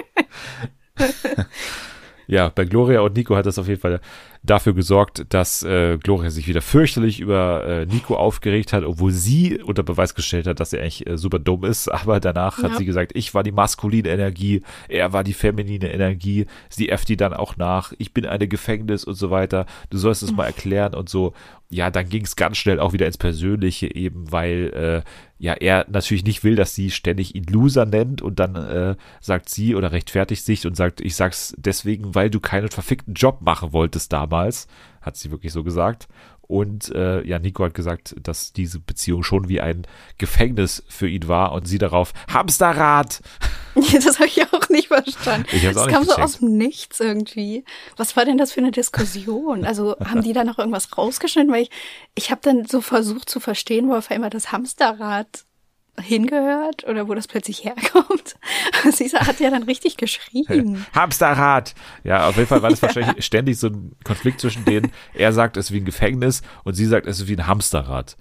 ja, bei Gloria und Nico hat das auf jeden Fall dafür gesorgt, dass äh, Gloria sich wieder fürchterlich über äh, Nico aufgeregt hat, obwohl sie unter Beweis gestellt hat, dass er eigentlich äh, super dumm ist. Aber danach hat Ja. sie gesagt, ich war die maskuline Energie, er war die feminine Energie. Sie äfft die dann auch nach. Ich bin eine Gefängnis und so weiter. Du sollst es mal erklären und so. Ja, dann ging es ganz schnell auch wieder ins Persönliche eben, weil äh, ja er natürlich nicht will, dass sie ständig ihn Loser nennt und dann äh, sagt sie oder rechtfertigt sich und sagt, ich sag's deswegen, weil du keinen verfickten Job machen wolltest damals. Hat sie wirklich so gesagt. Und äh, ja, Nico hat gesagt, dass diese Beziehung schon wie ein Gefängnis für ihn war und sie darauf Hamsterrad. Das habe ich auch nicht verstanden. Ich das nicht kam so gecheckt. aus dem Nichts irgendwie. Was war denn das für eine Diskussion? Also haben die da noch irgendwas rausgeschnitten? Weil ich, ich habe dann so versucht zu verstehen, wo auf einmal das Hamsterrad hingehört oder wo das plötzlich herkommt. Sie hat ja dann richtig geschrien. Hamsterrad. Ja, auf jeden Fall war das wahrscheinlich ständig so ein Konflikt zwischen denen. Er sagt, es ist wie ein Gefängnis und sie sagt, es ist wie ein Hamsterrad.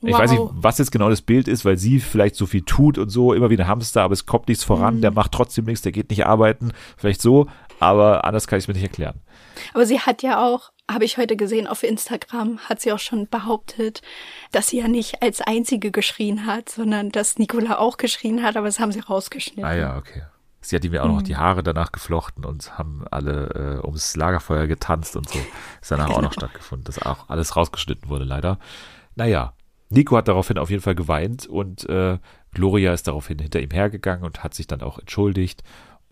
Ich Wow. weiß nicht, was jetzt genau das Bild ist, weil sie vielleicht so viel tut und so, immer wie ein Hamster, aber es kommt nichts voran, Mhm. der macht trotzdem nichts, der geht nicht arbeiten. Vielleicht so, aber anders kann ich es mir nicht erklären. Aber sie hat ja auch, habe ich heute gesehen auf Instagram, hat sie auch schon behauptet, dass sie ja nicht als einzige geschrien hat, sondern dass Nicola auch geschrien hat, aber das haben sie rausgeschnitten. Ah ja, okay. Sie hat ihm ja auch noch die Haare danach geflochten und haben alle äh, ums Lagerfeuer getanzt und so. Ist danach auch noch stattgefunden, dass auch alles rausgeschnitten wurde, leider. Naja, Nico hat daraufhin auf jeden Fall geweint und äh, Gloria ist daraufhin hinter ihm hergegangen und hat sich dann auch entschuldigt.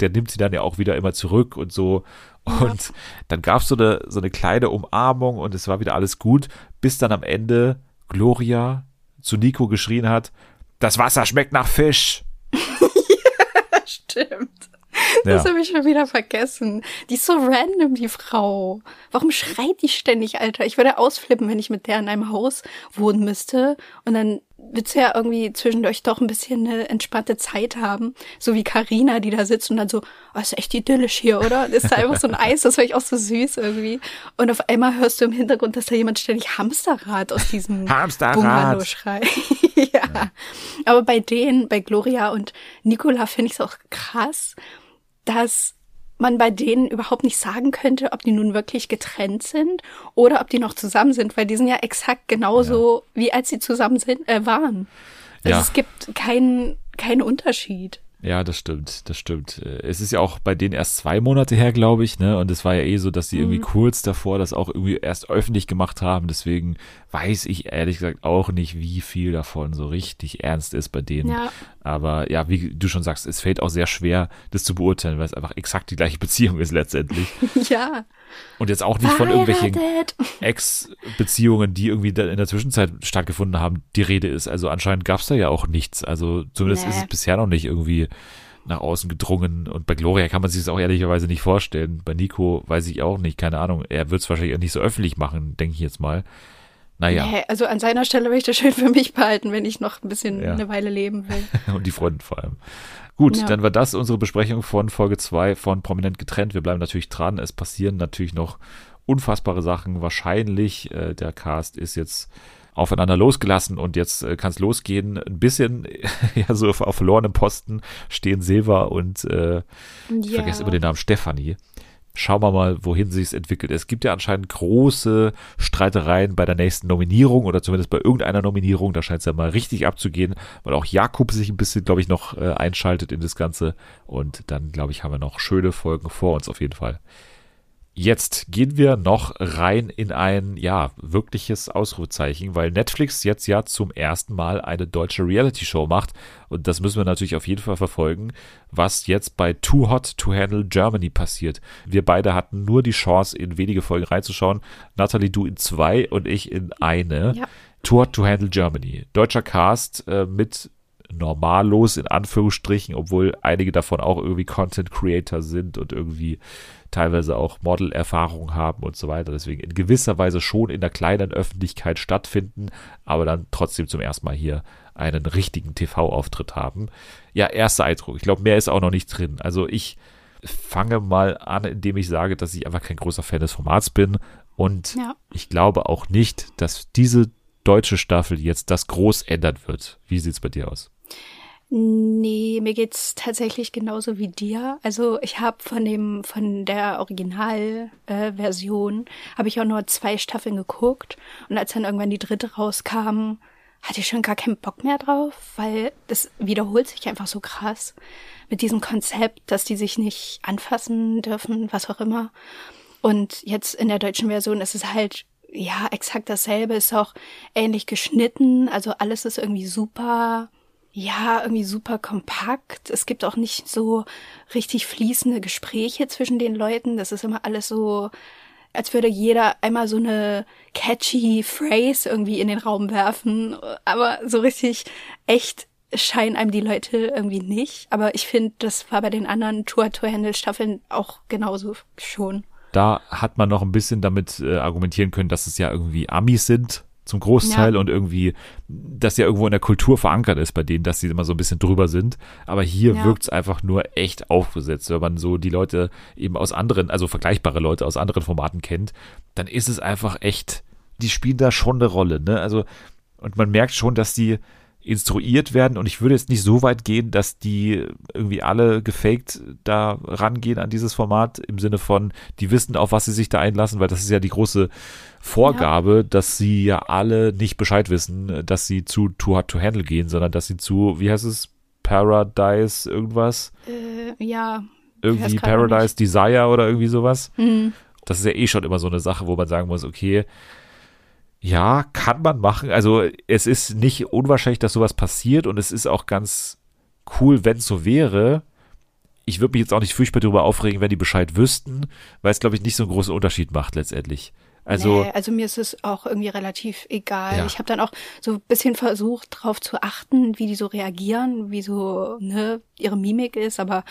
Der nimmt sie dann ja auch wieder immer zurück und so. Und dann gab es so eine, so eine kleine Umarmung und es war wieder alles gut, bis dann am Ende Gloria zu Nico geschrien hat, das Wasser schmeckt nach Fisch. Stimmt. Ja. Das habe ich schon wieder vergessen. Die ist so random, die Frau. Warum schreit die ständig, Alter? Ich würde ausflippen, wenn ich mit der in einem Haus wohnen müsste. Und dann willst du ja irgendwie zwischendurch doch ein bisschen eine entspannte Zeit haben. So wie Karina, die da sitzt und dann so, oh, ist echt idyllisch hier, oder? Ist da einfach so ein Eis, das finde ich auch so süß irgendwie. Und auf einmal hörst du im Hintergrund, dass da jemand ständig Hamsterrad aus diesem Hamsterrad. Bungalow schreit. ja. Aber bei denen, bei Gloria und Nicola finde ich es auch krass, dass man bei denen überhaupt nicht sagen könnte, ob die nun wirklich getrennt sind oder ob die noch zusammen sind, weil die sind ja exakt genauso, wie als sie zusammen sind, äh, waren. Also Ja. es gibt keinen keinen Unterschied. Ja, das stimmt, das stimmt. Äh, Es ist ja auch bei denen erst zwei Monate her, glaube ich, ne? Und es war ja eh so, dass die irgendwie kurz davor das auch irgendwie erst öffentlich gemacht haben. Deswegen weiß ich ehrlich gesagt auch nicht, wie viel davon so richtig ernst ist bei denen. Ja. Aber ja, wie du schon sagst, es fällt auch sehr schwer, das zu beurteilen, weil es einfach exakt die gleiche Beziehung ist letztendlich. ja. Und jetzt auch nicht von irgendwelchen. Ex-Beziehungen, die irgendwie in der Zwischenzeit stattgefunden haben, die Rede ist. Also anscheinend gab es da ja auch nichts. Also zumindest Nee. ist es bisher noch nicht irgendwie nach außen gedrungen. Und bei Gloria kann man sich das auch ehrlicherweise nicht vorstellen. Bei Nico weiß ich auch nicht, keine Ahnung. Er wird es wahrscheinlich auch nicht so öffentlich machen, denke ich jetzt mal. Naja, Nee, also an seiner Stelle will ich das schön für mich behalten, wenn ich noch ein bisschen Ja. eine Weile leben will. und die Freundin vor allem. Gut, Ja. dann war das unsere Besprechung von Folge 2 von Prominent getrennt. Wir bleiben natürlich dran. Es passieren natürlich noch unfassbare Sachen. Wahrscheinlich, äh, der Cast ist jetzt aufeinander losgelassen und jetzt äh, kann es losgehen. Ein bisschen ja so auf, auf verlorenem Posten stehen Silva und äh, ich Ja. vergesse immer den Namen Stefanie. Schauen wir mal, wohin sich es entwickelt. Es gibt ja anscheinend große Streitereien bei der nächsten Nominierung oder zumindest bei irgendeiner Nominierung. Da scheint es ja mal richtig abzugehen, weil auch Jakob sich ein bisschen, glaube ich, noch äh, einschaltet in das Ganze. Und dann, glaube ich, haben wir noch schöne Folgen vor uns auf jeden Fall. Jetzt gehen wir noch rein in ein, ja, wirkliches Ausrufezeichen, weil Netflix jetzt ja zum ersten Mal eine deutsche Reality-Show macht. Und das müssen wir natürlich auf jeden Fall verfolgen, was jetzt bei Too Hot to Handle Germany passiert. Wir beide hatten nur die Chance, in wenige Folgen reinzuschauen. Natalie, du in zwei und ich in eine. Ja. Too Hot to Handle Germany. Deutscher Cast äh, mit normallos in Anführungsstrichen, obwohl einige davon auch irgendwie Content Creator sind und irgendwie teilweise auch Model-Erfahrung haben und so weiter. Deswegen in gewisser Weise schon in der kleinen Öffentlichkeit stattfinden, aber dann trotzdem zum ersten Mal hier einen richtigen TV-Auftritt haben. Ja, erster Eindruck. Ich glaube, mehr ist auch noch nicht drin. Also ich fange mal an, indem ich sage, dass ich einfach kein großer Fan des Formats bin und Ja. ich glaube auch nicht, dass diese deutsche Staffel jetzt das groß ändern wird. Wie sieht's bei dir aus? Nee, mir geht's tatsächlich genauso wie dir. Also ich habe von dem von der Originalversion äh, habe ich auch nur zwei Staffeln geguckt und als dann irgendwann die dritte rauskam, hatte ich schon gar keinen Bock mehr drauf, weil das wiederholt sich einfach so krass mit diesem Konzept, dass die sich nicht anfassen dürfen, was auch immer. Und jetzt in der deutschen Version ist es halt ja exakt dasselbe, ist auch ähnlich geschnitten, also alles ist irgendwie super ja, irgendwie super kompakt. Es gibt auch nicht so richtig fließende Gespräche zwischen den Leuten. Das ist immer alles so als würde jeder einmal so eine catchy Phrase irgendwie in den Raum werfen. Aber so richtig echt scheinen einem die Leute irgendwie nicht. Aber ich finde, das war bei den anderen Tour-Tour-Handle-Staffeln auch genauso schon. Da hat man noch ein bisschen damit äh, argumentieren können, dass es ja irgendwie Amis sind zum Großteil Ja. und irgendwie, dass ja irgendwo in der Kultur verankert ist bei denen, dass sie immer so ein bisschen drüber sind. Aber hier Ja. wirkt es einfach nur echt aufgesetzt. Wenn man so die Leute eben aus anderen, also vergleichbare Leute aus anderen Formaten kennt, dann ist es einfach echt, die spielen da schon eine Rolle, ne? Also, und man merkt schon, dass die instruiert werden und ich würde jetzt nicht so weit gehen, dass die irgendwie alle gefaked da rangehen an dieses Format im Sinne von, die wissen, auf was sie sich da einlassen, weil das ist ja die große Vorgabe, dass sie ja alle nicht Bescheid wissen, dass sie zu Too Hard to Handle gehen, sondern dass sie zu, wie heißt es, Paradise irgendwas? Äh, ja. Irgendwie Paradise Desire oder irgendwie sowas? Hm. Das ist ja eh schon immer so eine Sache, wo man sagen muss, okay, ja, kann man machen. Also es ist nicht unwahrscheinlich, dass sowas passiert und es ist auch ganz cool, wenn es so wäre. Ich würde mich jetzt auch nicht furchtbar darüber aufregen, wenn die Bescheid wüssten, weil es, glaube ich, nicht so einen großen Unterschied macht letztendlich. Also, nee, also mir ist es auch irgendwie relativ egal. Ja. Ich habe dann auch so ein bisschen versucht, drauf zu achten, wie die so reagieren, wie so ne, ihre Mimik ist, aber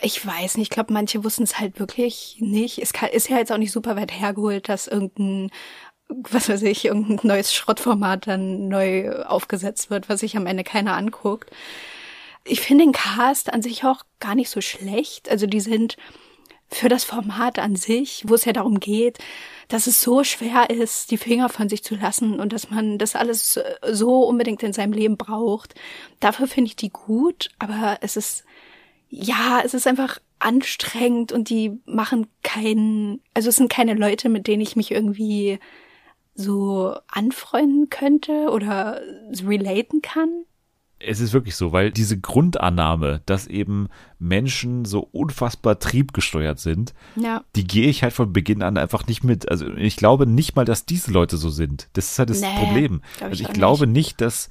ich weiß nicht, ich glaube, manche wussten es halt wirklich nicht. Es kann, ist ja jetzt auch nicht super weit hergeholt, dass irgendein, was weiß ich, irgendein neues Schrottformat dann neu aufgesetzt wird, was sich am Ende keiner anguckt. Ich finde den Cast an sich auch gar nicht so schlecht. Also die sind für das Format an sich, wo es ja darum geht, dass es so schwer ist, die Finger von sich zu lassen und dass man das alles äh, so unbedingt in seinem Leben braucht. Dafür finde ich die gut, aber es ist, ja, es ist einfach anstrengend und die machen keinen, also es sind keine Leute, mit denen ich mich irgendwie so anfreunden könnte oder relaten kann. es ist wirklich so, weil diese Grundannahme, dass eben Menschen so unfassbar triebgesteuert sind, Ja. die gehe ich halt von Beginn an einfach nicht mit. Also ich glaube nicht mal, dass diese Leute so sind. Das ist halt das Nee, Problem. glaub ich also ich glaube nicht, dass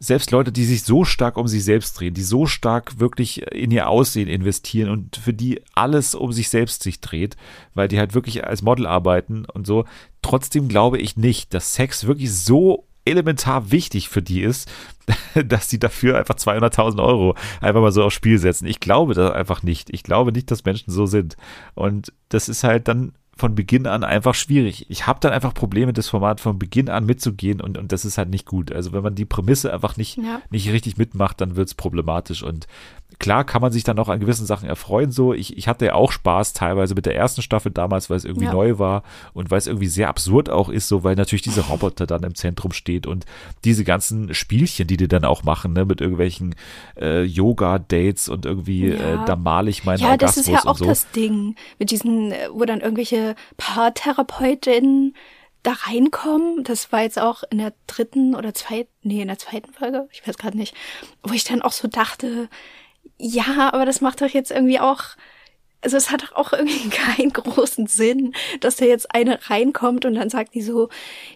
selbst Leute, die sich so stark um sich selbst drehen, die so stark wirklich in ihr Aussehen investieren und für die alles um sich selbst sich dreht, weil die halt wirklich als Model arbeiten und so, trotzdem glaube ich nicht, dass Sex wirklich so elementar wichtig für die ist, dass sie dafür einfach 200.000 Euro einfach mal so aufs Spiel setzen. Ich glaube das einfach nicht. Ich glaube nicht, dass Menschen so sind. Und das ist halt dann von Beginn an einfach schwierig. Ich habe dann einfach Probleme, das Format von Beginn an mitzugehen und, und das ist halt nicht gut. Also wenn man die Prämisse einfach nicht, Ja. nicht richtig mitmacht, dann wird's problematisch. Und klar kann man sich dann auch an gewissen Sachen erfreuen. So, ich, ich hatte ja auch Spaß teilweise mit der ersten Staffel damals, weil es irgendwie Ja. neu war und weil es irgendwie sehr absurd auch ist, so weil natürlich diese Roboter dann im Zentrum steht und diese ganzen Spielchen, die die dann auch machen, ne, mit irgendwelchen äh, Yoga-Dates und irgendwie Ja. äh, da male ich meinen Ja, Orgasmus das ist ja auch so. das Ding mit diesen, wo dann irgendwelche Paartherapeutinnen da reinkommen. Das war jetzt auch in der dritten oder zweiten, nee, in der zweiten Folge, ich weiß gerade nicht, wo ich dann auch so dachte, ja, aber das macht doch jetzt irgendwie auch, also es hat doch auch irgendwie keinen großen Sinn, dass da jetzt eine reinkommt und dann sagt die so,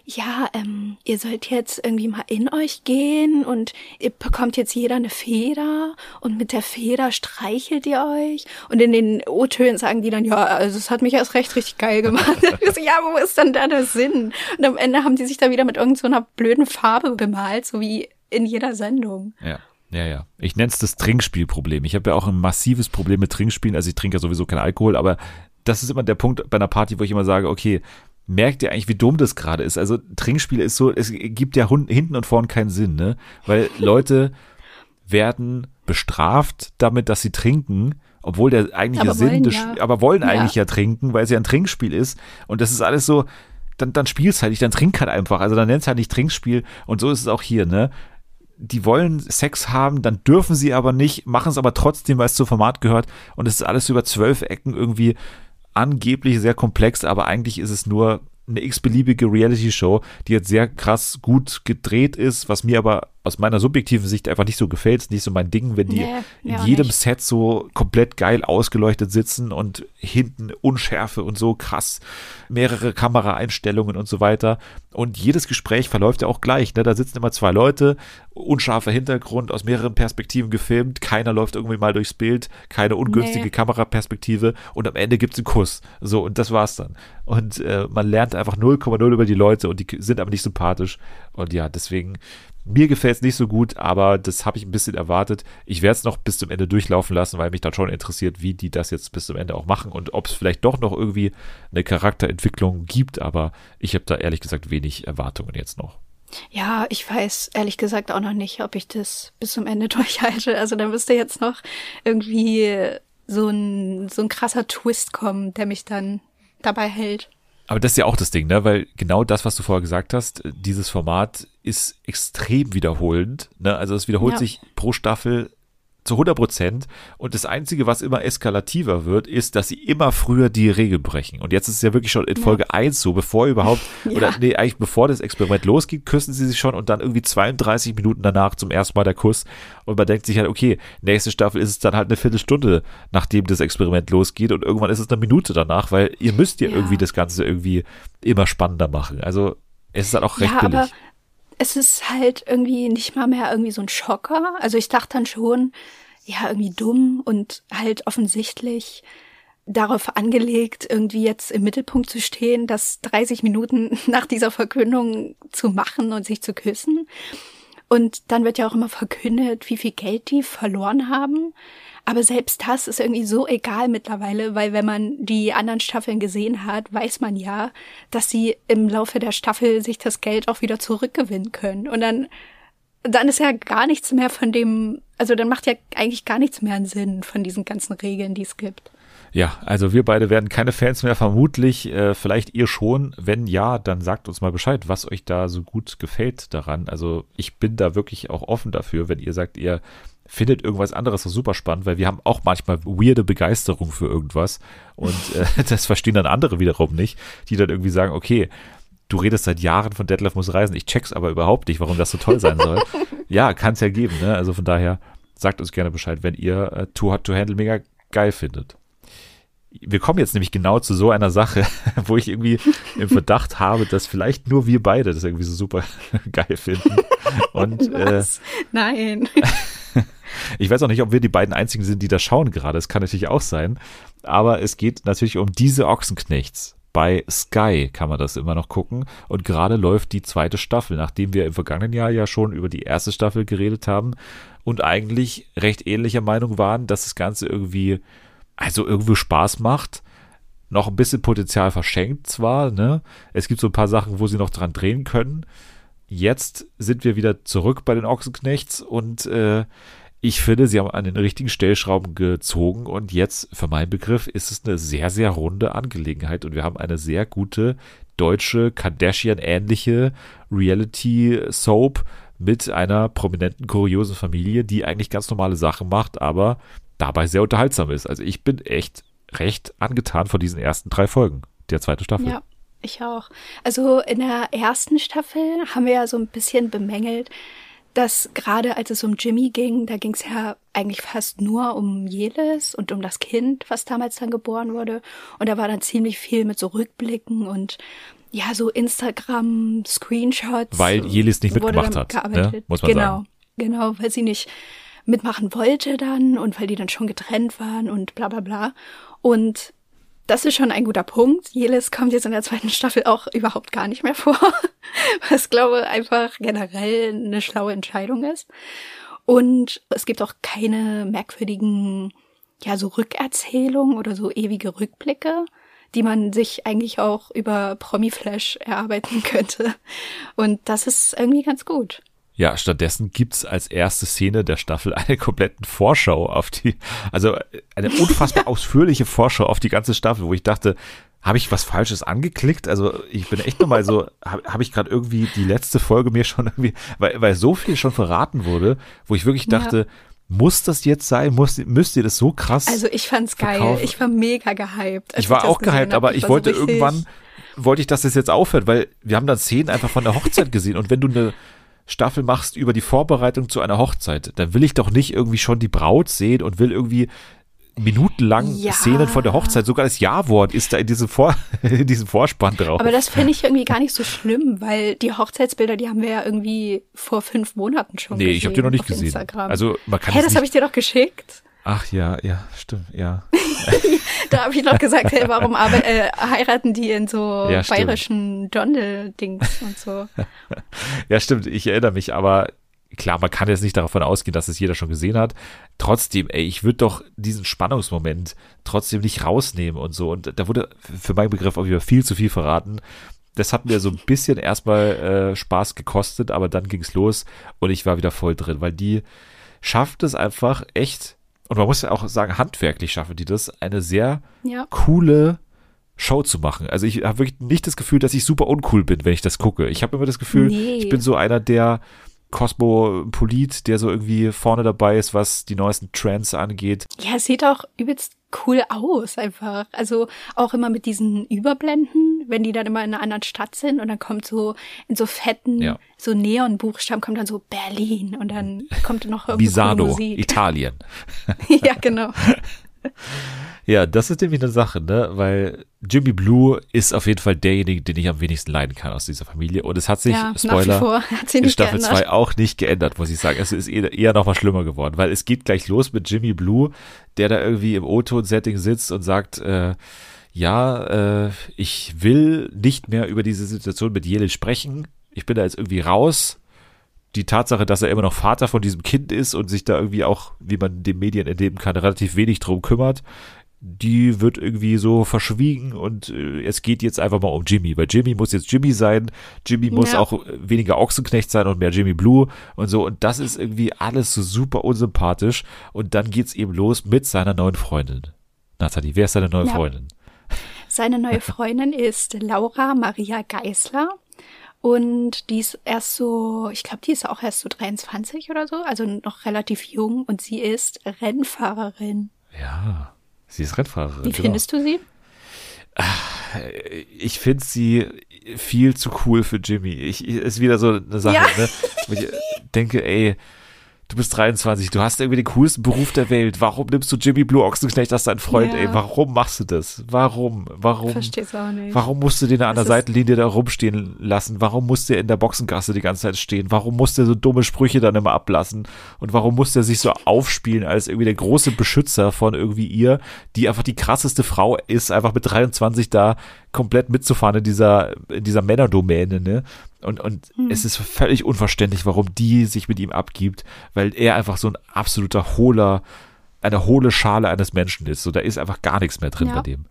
ja, ähm, ihr sollt jetzt irgendwie mal in euch gehen und ihr bekommt jetzt jeder eine Feder und mit der Feder streichelt ihr euch und in den O-Tönen sagen die dann, ja, also es hat mich erst recht richtig geil gemacht. Ja, wo ist denn da der Sinn? Und am Ende haben die sich da wieder mit irgendeiner so blöden Farbe bemalt, so wie in jeder Sendung. Ja. Ja, ja. Ich nenne es das Trinkspielproblem. Ich habe ja auch ein massives Problem mit Trinkspielen. Also ich trinke ja sowieso keinen Alkohol, aber das ist immer der Punkt bei einer Party, wo ich immer sage, okay, merkt ihr eigentlich, wie dumm das gerade ist? Also Trinkspiel ist so, es gibt ja hinten und vorn keinen Sinn, ne? Weil Leute werden bestraft damit, dass sie trinken, obwohl der eigentliche Aber Sinn, wollen des, ja. aber wollen Ja. eigentlich ja trinken, weil es ja ein Trinkspiel ist. Und das ist alles so, dann, dann spielst halt nicht, dann trink halt einfach. Also dann nennst halt nicht Trinkspiel. Und so ist es auch hier, ne? Die wollen Sex haben, dann dürfen sie aber nicht, machen es aber trotzdem, weil es zum Format gehört. Und es ist alles über zwölf Ecken irgendwie angeblich sehr komplex, aber eigentlich ist es nur eine x-beliebige Reality-Show, die jetzt sehr krass gut gedreht ist, was mir aber aus meiner subjektiven Sicht einfach nicht so gefällt. Ist nicht so mein Ding, wenn die Nee, in jedem nicht. Set so komplett geil ausgeleuchtet sitzen und hinten Unschärfe und so krass, mehrere Kameraeinstellungen und so weiter. Und jedes Gespräch verläuft ja auch gleich. Ne? Da sitzen immer zwei Leute, unscharfer Hintergrund, aus mehreren Perspektiven gefilmt, keiner läuft irgendwie mal durchs Bild, keine ungünstige Nee. Kameraperspektive und am Ende gibt's einen Kuss. So, und das war's dann. Und äh, man lernt einfach 0,0 über die Leute und die sind aber nicht sympathisch. Und ja, deswegen, mir gefällt's nicht so gut, aber das habe ich ein bisschen erwartet. Ich werde es noch bis zum Ende durchlaufen lassen, weil mich dann schon interessiert, wie die das jetzt bis zum Ende auch machen und ob es vielleicht doch noch irgendwie eine Charakterentwicklung gibt, aber ich habe da ehrlich gesagt wenig Erwartungen jetzt noch. Ja, ich weiß ehrlich gesagt auch noch nicht, ob ich das bis zum Ende durchhalte. Also da müsste jetzt noch irgendwie so ein, so ein krasser Twist kommen, der mich dann dabei hält. Aber das ist ja auch das Ding, ne? Weil genau das, was du vorher gesagt hast, dieses Format ist extrem wiederholend. Ne? Also es wiederholt Ja. sich pro Staffel zu 100 Prozent. Und das Einzige, was immer eskalativer wird, ist, dass sie immer früher die Regel brechen. Und jetzt ist es ja wirklich schon in Folge 1 so, bevor überhaupt, oder nee, eigentlich bevor das Experiment losgeht, küssen sie sich schon und dann irgendwie 32 Minuten danach zum ersten Mal der Kuss. Und man denkt sich halt, okay, nächste Staffel ist es dann halt eine Viertelstunde, nachdem das Experiment losgeht und irgendwann ist es eine Minute danach, weil ihr müsst ja, Ja. irgendwie das Ganze irgendwie immer spannender machen. Also es ist dann auch recht ja, billig. Es ist halt irgendwie nicht mal mehr irgendwie so ein Schocker. Also ich dachte dann schon, ja, irgendwie dumm und halt offensichtlich darauf angelegt, irgendwie jetzt im Mittelpunkt zu stehen, das 30 Minuten nach dieser Verkündung zu machen und sich zu küssen. Und dann wird ja auch immer verkündet, wie viel Geld die verloren haben. Aber selbst das ist irgendwie so egal mittlerweile, weil wenn man die anderen Staffeln gesehen hat, weiß man ja, dass sie im Laufe der Staffel sich das Geld auch wieder zurückgewinnen können. Und dann, dann ist ja gar nichts mehr von dem, also dann macht ja eigentlich gar nichts mehr einen Sinn von diesen ganzen Regeln, die es gibt. Ja, also wir beide werden keine Fans mehr, vermutlich. Äh, vielleicht ihr schon. Wenn ja, dann sagt uns mal Bescheid, was euch da so gut gefällt daran. Also ich bin da wirklich auch offen dafür, wenn ihr sagt, ihr findet irgendwas anderes so super spannend, weil wir haben auch manchmal weirde Begeisterung für irgendwas und äh, das verstehen dann andere wiederum nicht, die dann irgendwie sagen, okay, du redest seit Jahren von Detlef muss reisen, ich check's aber überhaupt nicht, warum das so toll sein soll. ja, kann's ja geben, ne? Also von daher sagt uns gerne Bescheid, wenn ihr äh, Too Hot to Handle mega geil findet. Wir kommen jetzt nämlich genau zu so einer Sache, wo ich irgendwie im Verdacht habe, dass vielleicht nur wir beide das irgendwie so super geil finden. Und äh, Was? Nein. Ich weiß auch nicht, ob wir die beiden einzigen sind, die da schauen gerade. Es kann natürlich auch sein. Aber es geht natürlich um diese Ochsenknechts. Bei Sky kann man das immer noch gucken. Und gerade läuft die zweite Staffel, nachdem wir im vergangenen Jahr ja schon über die erste Staffel geredet haben und eigentlich recht ähnlicher Meinung waren, dass das Ganze irgendwie, also irgendwie Spaß macht. Noch ein bisschen Potenzial verschenkt zwar, ne? Es gibt so ein paar Sachen, wo sie noch dran drehen können. Jetzt sind wir wieder zurück bei den Ochsenknechts und äh, ich finde, sie haben an den richtigen Stellschrauben gezogen und jetzt, für meinen Begriff, ist es eine sehr, sehr runde Angelegenheit und wir haben eine sehr gute deutsche Kardashian-ähnliche Reality-Soap mit einer prominenten, kuriosen Familie, die eigentlich ganz normale Sachen macht, aber dabei sehr unterhaltsam ist. Also ich bin echt recht angetan von diesen ersten drei Folgen der zweiten Staffel. Ja, ich auch. Also in der ersten Staffel haben wir ja so ein bisschen bemängelt, dass gerade als es um Jimmy ging, da ging es ja eigentlich fast nur um Jelis und um das Kind, was damals dann geboren wurde. Und da war dann ziemlich viel mit so Rückblicken und ja, so Instagram-Screenshots. Weil Jelis nicht mitgemacht hat, ne? muss man genau, sagen. Genau, weil sie nicht mitmachen wollte dann und weil die dann schon getrennt waren und bla bla bla. Und das ist schon ein guter Punkt. Jelis kommt jetzt in der zweiten Staffel auch überhaupt gar nicht mehr vor, was glaube einfach generell eine schlaue Entscheidung ist. Und es gibt auch keine merkwürdigen, ja, so Rückerzählungen oder so ewige Rückblicke, die man sich eigentlich auch über Promiflash erarbeiten könnte. Und das ist irgendwie ganz gut. Ja, stattdessen gibt's als erste Szene der Staffel eine kompletten Vorschau auf die, also eine unfassbar ausführliche Vorschau auf die ganze Staffel, wo ich dachte, habe ich was Falsches angeklickt? Also ich bin echt nochmal so, habe hab ich gerade irgendwie die letzte Folge mir schon irgendwie, weil, weil so viel schon verraten wurde, wo ich wirklich Ja. dachte, muss das jetzt sein? Muss, müsst ihr das so krass? Also ich fand's geil. Verkaufen. Ich war mega gehypt. ich war das auch gehypt, aber ich so wollte richtig- irgendwann, wollte ich, dass das jetzt aufhört, weil wir haben dann Szenen einfach von der Hochzeit gesehen und wenn du eine Staffel machst über die Vorbereitung zu einer Hochzeit, dann will ich doch nicht irgendwie schon die Braut sehen und will irgendwie minutenlang Ja. Szenen von der Hochzeit, sogar das Ja-Wort ist da in diesem, Vor in diesem Vorspann drauf. Aber das finde ich irgendwie gar nicht so schlimm, weil die Hochzeitsbilder, die haben wir ja irgendwie vor fünf Monaten schon nee, gesehen. ich habe die noch nicht gesehen. Instagram. Also man kann Hä, das habe ich dir doch geschickt. Ach ja, ja, stimmt, ja. Da habe ich noch gesagt, hey, warum äh, heiraten die in so Ja, bayerischen Dondel-Dings und so. Ja, stimmt, ich erinnere mich, aber klar, man kann jetzt nicht davon ausgehen, dass es jeder schon gesehen hat. Trotzdem, ey, ich würde doch diesen Spannungsmoment trotzdem nicht rausnehmen und so. Und da wurde für meinen Begriff auch wieder viel zu viel verraten. Das hat mir so ein bisschen erstmal äh, Spaß gekostet, aber dann ging's los und ich war wieder voll drin, weil die schafft es einfach echt, und man muss ja auch sagen, handwerklich schaffen die das, eine sehr Ja. coole Show zu machen. Also ich habe wirklich nicht das Gefühl, dass ich super uncool bin, wenn ich das gucke. Ich habe immer das Gefühl, Nee. ich bin so einer der Cosmopolit, der so irgendwie vorne dabei ist, was die neuesten Trends angeht. Ja, es sieht auch übelst cool aus einfach. Also auch immer mit diesen Überblenden, wenn die dann immer in einer anderen Stadt sind und dann kommt so in so fetten, Ja. so Neonbuchstaben kommt dann so Berlin und dann kommt noch irgendwie Visano, Musik. Italien. ja, genau. Ja, das ist nämlich eine Sache, ne? Weil Jimmy Blue ist auf jeden Fall derjenige, den ich am wenigsten leiden kann aus dieser Familie. Und es hat sich, ja, Spoiler, vor hat in Staffel geändert. 2 auch nicht geändert, muss ich sagen. Es ist eher, eher noch mal schlimmer geworden, weil es geht gleich los mit Jimmy Blue, der da irgendwie im O-Ton-Setting sitzt und sagt, äh, ja, äh, ich will nicht mehr über diese Situation mit Jelil sprechen. Ich bin da jetzt irgendwie raus. Die Tatsache, dass er immer noch Vater von diesem Kind ist und sich da irgendwie auch, wie man den Medien entnehmen kann, relativ wenig drum kümmert, die wird irgendwie so verschwiegen und äh, es geht jetzt einfach mal um Jimmy, weil Jimmy muss jetzt Jimmy sein, Jimmy muss Ja. auch äh, weniger Ochsenknecht sein und mehr Jimmy Blue und so und das ist irgendwie alles so super unsympathisch und dann geht's eben los mit seiner neuen Freundin. Nathalie, wer ist seine neue Ja. Freundin? Seine neue Freundin ist Laura Maria Geisler. Und die ist erst so, ich glaube, die ist auch erst so 23 oder so, also noch relativ jung und sie ist Rennfahrerin. Ja, sie ist Rennfahrerin. Wie genau. findest du sie? ich finde sie viel zu cool für Jimmy. Ich, ich ist wieder so eine Sache, Ja. ne? Wo ich denke, ey, du bist 23, du hast irgendwie den coolsten Beruf der Welt. Warum nimmst du Jimmy Blue Ochsenknecht als deinen Freund, Ja. ey? Warum machst du das? Warum? Warum? Versteh's auch nicht. Warum musst du den an der Seitenlinie da rumstehen lassen? Warum musst du in der Boxengasse die ganze Zeit stehen? Warum musst du so dumme Sprüche dann immer ablassen? Und warum musst du sich so aufspielen als irgendwie der große Beschützer von irgendwie ihr, die einfach die krasseste Frau ist, einfach mit 23 da komplett mitzufahren in dieser, in dieser Männerdomäne, ne? Und, und es ist völlig unverständlich, warum die sich mit ihm abgibt, weil er einfach so ein absoluter hohler, eine hohle Schale eines Menschen ist. So, da ist einfach gar nichts mehr drin Ja. bei dem.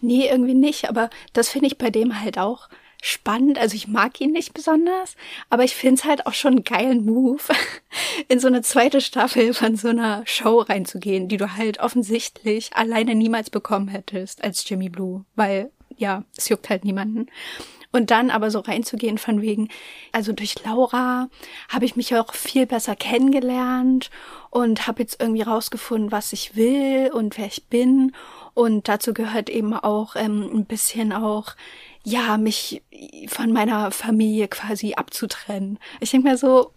Nee, irgendwie nicht, aber das finde ich bei dem halt auch spannend. Also ich mag ihn nicht besonders, aber ich finde es halt auch schon einen geilen Move, in so eine zweite Staffel von so einer Show reinzugehen, die du halt offensichtlich alleine niemals bekommen hättest als Jimmy Blue, weil ja, es juckt halt niemanden. Und dann aber so reinzugehen von wegen, also durch Laura habe ich mich auch viel besser kennengelernt und habe jetzt irgendwie rausgefunden, was ich will und wer ich bin. Und dazu gehört eben auch ähm, ein bisschen auch, ja, mich von meiner Familie quasi abzutrennen. Ich denke mir so,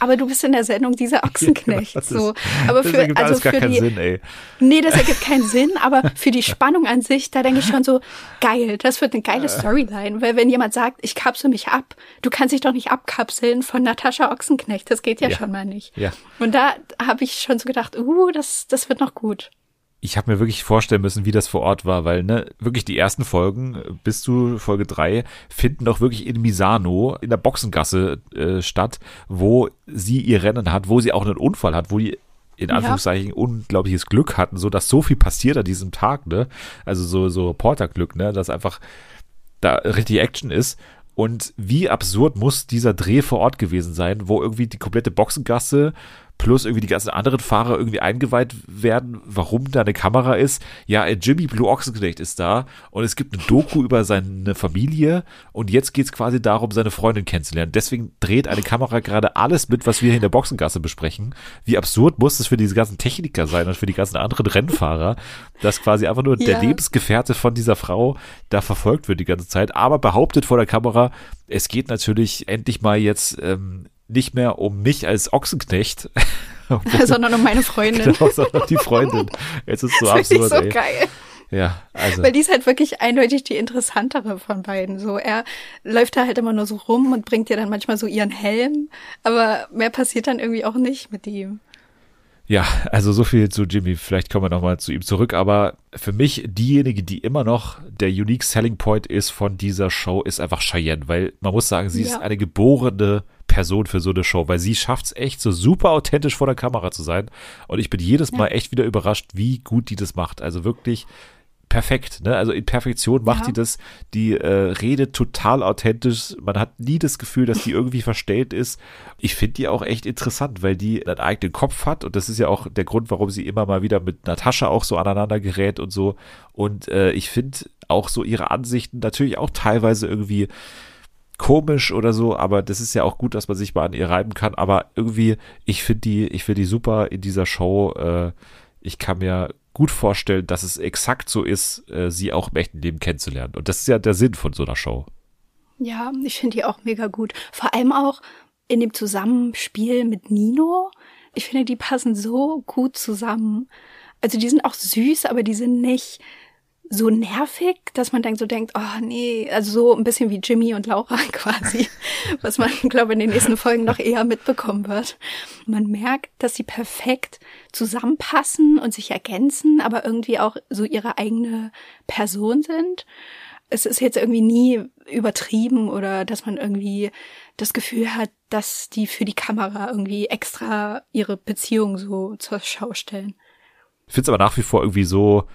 aber du bist in der Sendung dieser Ochsenknecht. Das so. Aber das für, ergibt also alles gar für keinen die, Sinn, ey. Nee, das ergibt keinen Sinn, aber für die Spannung an sich, da denke ich schon so, geil, das wird eine geile Storyline. Weil wenn jemand sagt, ich kapsel mich ab, du kannst dich doch nicht abkapseln von Natascha Ochsenknecht, das geht ja, Ja. schon mal nicht. Ja. Und da habe ich schon so gedacht, uh, das, das wird noch gut. Ich habe mir wirklich vorstellen müssen, wie das vor Ort war, weil ne, wirklich die ersten Folgen äh, bis zu Folge drei finden doch wirklich in Misano in der Boxengasse äh, statt, wo sie ihr Rennen hat, wo sie auch einen Unfall hat, wo die in Ja. Anführungszeichen unglaubliches Glück hatten, so dass so viel passiert an diesem Tag, ne? Also so so Reporterglück, ne, dass einfach da richtig Action ist. Und wie absurd muss dieser Dreh vor Ort gewesen sein, wo irgendwie die komplette Boxengasse plus irgendwie die ganzen anderen Fahrer irgendwie eingeweiht werden, warum da eine Kamera ist. Ja, äh, Jimmy Blue Ochsenknecht ist da und es gibt eine Doku über seine Familie und jetzt geht's quasi darum, seine Freundin kennenzulernen. Deswegen dreht eine Kamera gerade alles mit, was wir hier in der Boxengasse besprechen. Wie absurd muss es für diese ganzen Techniker sein und für die ganzen anderen Rennfahrer, dass quasi einfach nur der Ja. Lebensgefährte von dieser Frau da verfolgt wird die ganze Zeit, aber behauptet vor der Kamera, es geht natürlich endlich mal jetzt ähm, nicht mehr um mich als Ochsenknecht, sondern um meine Freundin. genau, sondern die Freundin. Es ist so das finde ich absurd, so ey. geil. Ja, also. Weil die ist halt wirklich eindeutig die interessantere von beiden. So, er läuft da halt immer nur so rum und bringt ihr dann manchmal so ihren Helm, aber mehr passiert dann irgendwie auch nicht mit ihm. Ja, also so viel zu Jimmy. Vielleicht kommen wir nochmal zu ihm zurück. Aber für mich, diejenige, die immer noch der unique selling point ist von dieser Show, ist einfach Cheyenne. Weil man muss sagen, sie Ja. ist eine geborene Person für so eine Show. Weil sie schafft es echt so super authentisch vor der Kamera zu sein. Und ich bin jedes Mal echt wieder überrascht, wie gut die das macht. Also wirklich perfekt, ne? Also in Perfektion macht Ja. die das. Die äh, redet total authentisch. Man hat nie das Gefühl, dass die irgendwie verstellt ist. Ich finde die auch echt interessant, weil die einen eigenen Kopf hat und das ist ja auch der Grund, warum sie immer mal wieder mit Natascha auch so aneinander gerät und so. Und äh, ich finde auch so ihre Ansichten natürlich auch teilweise irgendwie komisch oder so, aber das ist ja auch gut, dass man sich mal an ihr reiben kann. Aber irgendwie, ich finde die, ich finde die super in dieser Show. Äh, ich kann mir gut vorstellen, dass es exakt so ist, äh, sie auch im echten Leben kennenzulernen. Und das ist ja der Sinn von so einer Show. Ja, ich finde die auch mega gut. Vor allem auch in dem Zusammenspiel mit Nino. Ich finde, die passen so gut zusammen. Also die sind auch süß, aber die sind nicht so nervig, dass man dann so denkt, oh nee, also so ein bisschen wie Jimmy und Laura quasi, was man, glaube in den nächsten Folgen noch eher mitbekommen wird. Man merkt, dass sie perfekt zusammenpassen und sich ergänzen, aber irgendwie auch so ihre eigene Person sind. Es ist jetzt irgendwie nie übertrieben oder dass man irgendwie das Gefühl hat, dass die für die Kamera irgendwie extra ihre Beziehung so zur Schau stellen. Ich finde es aber nach wie vor irgendwie so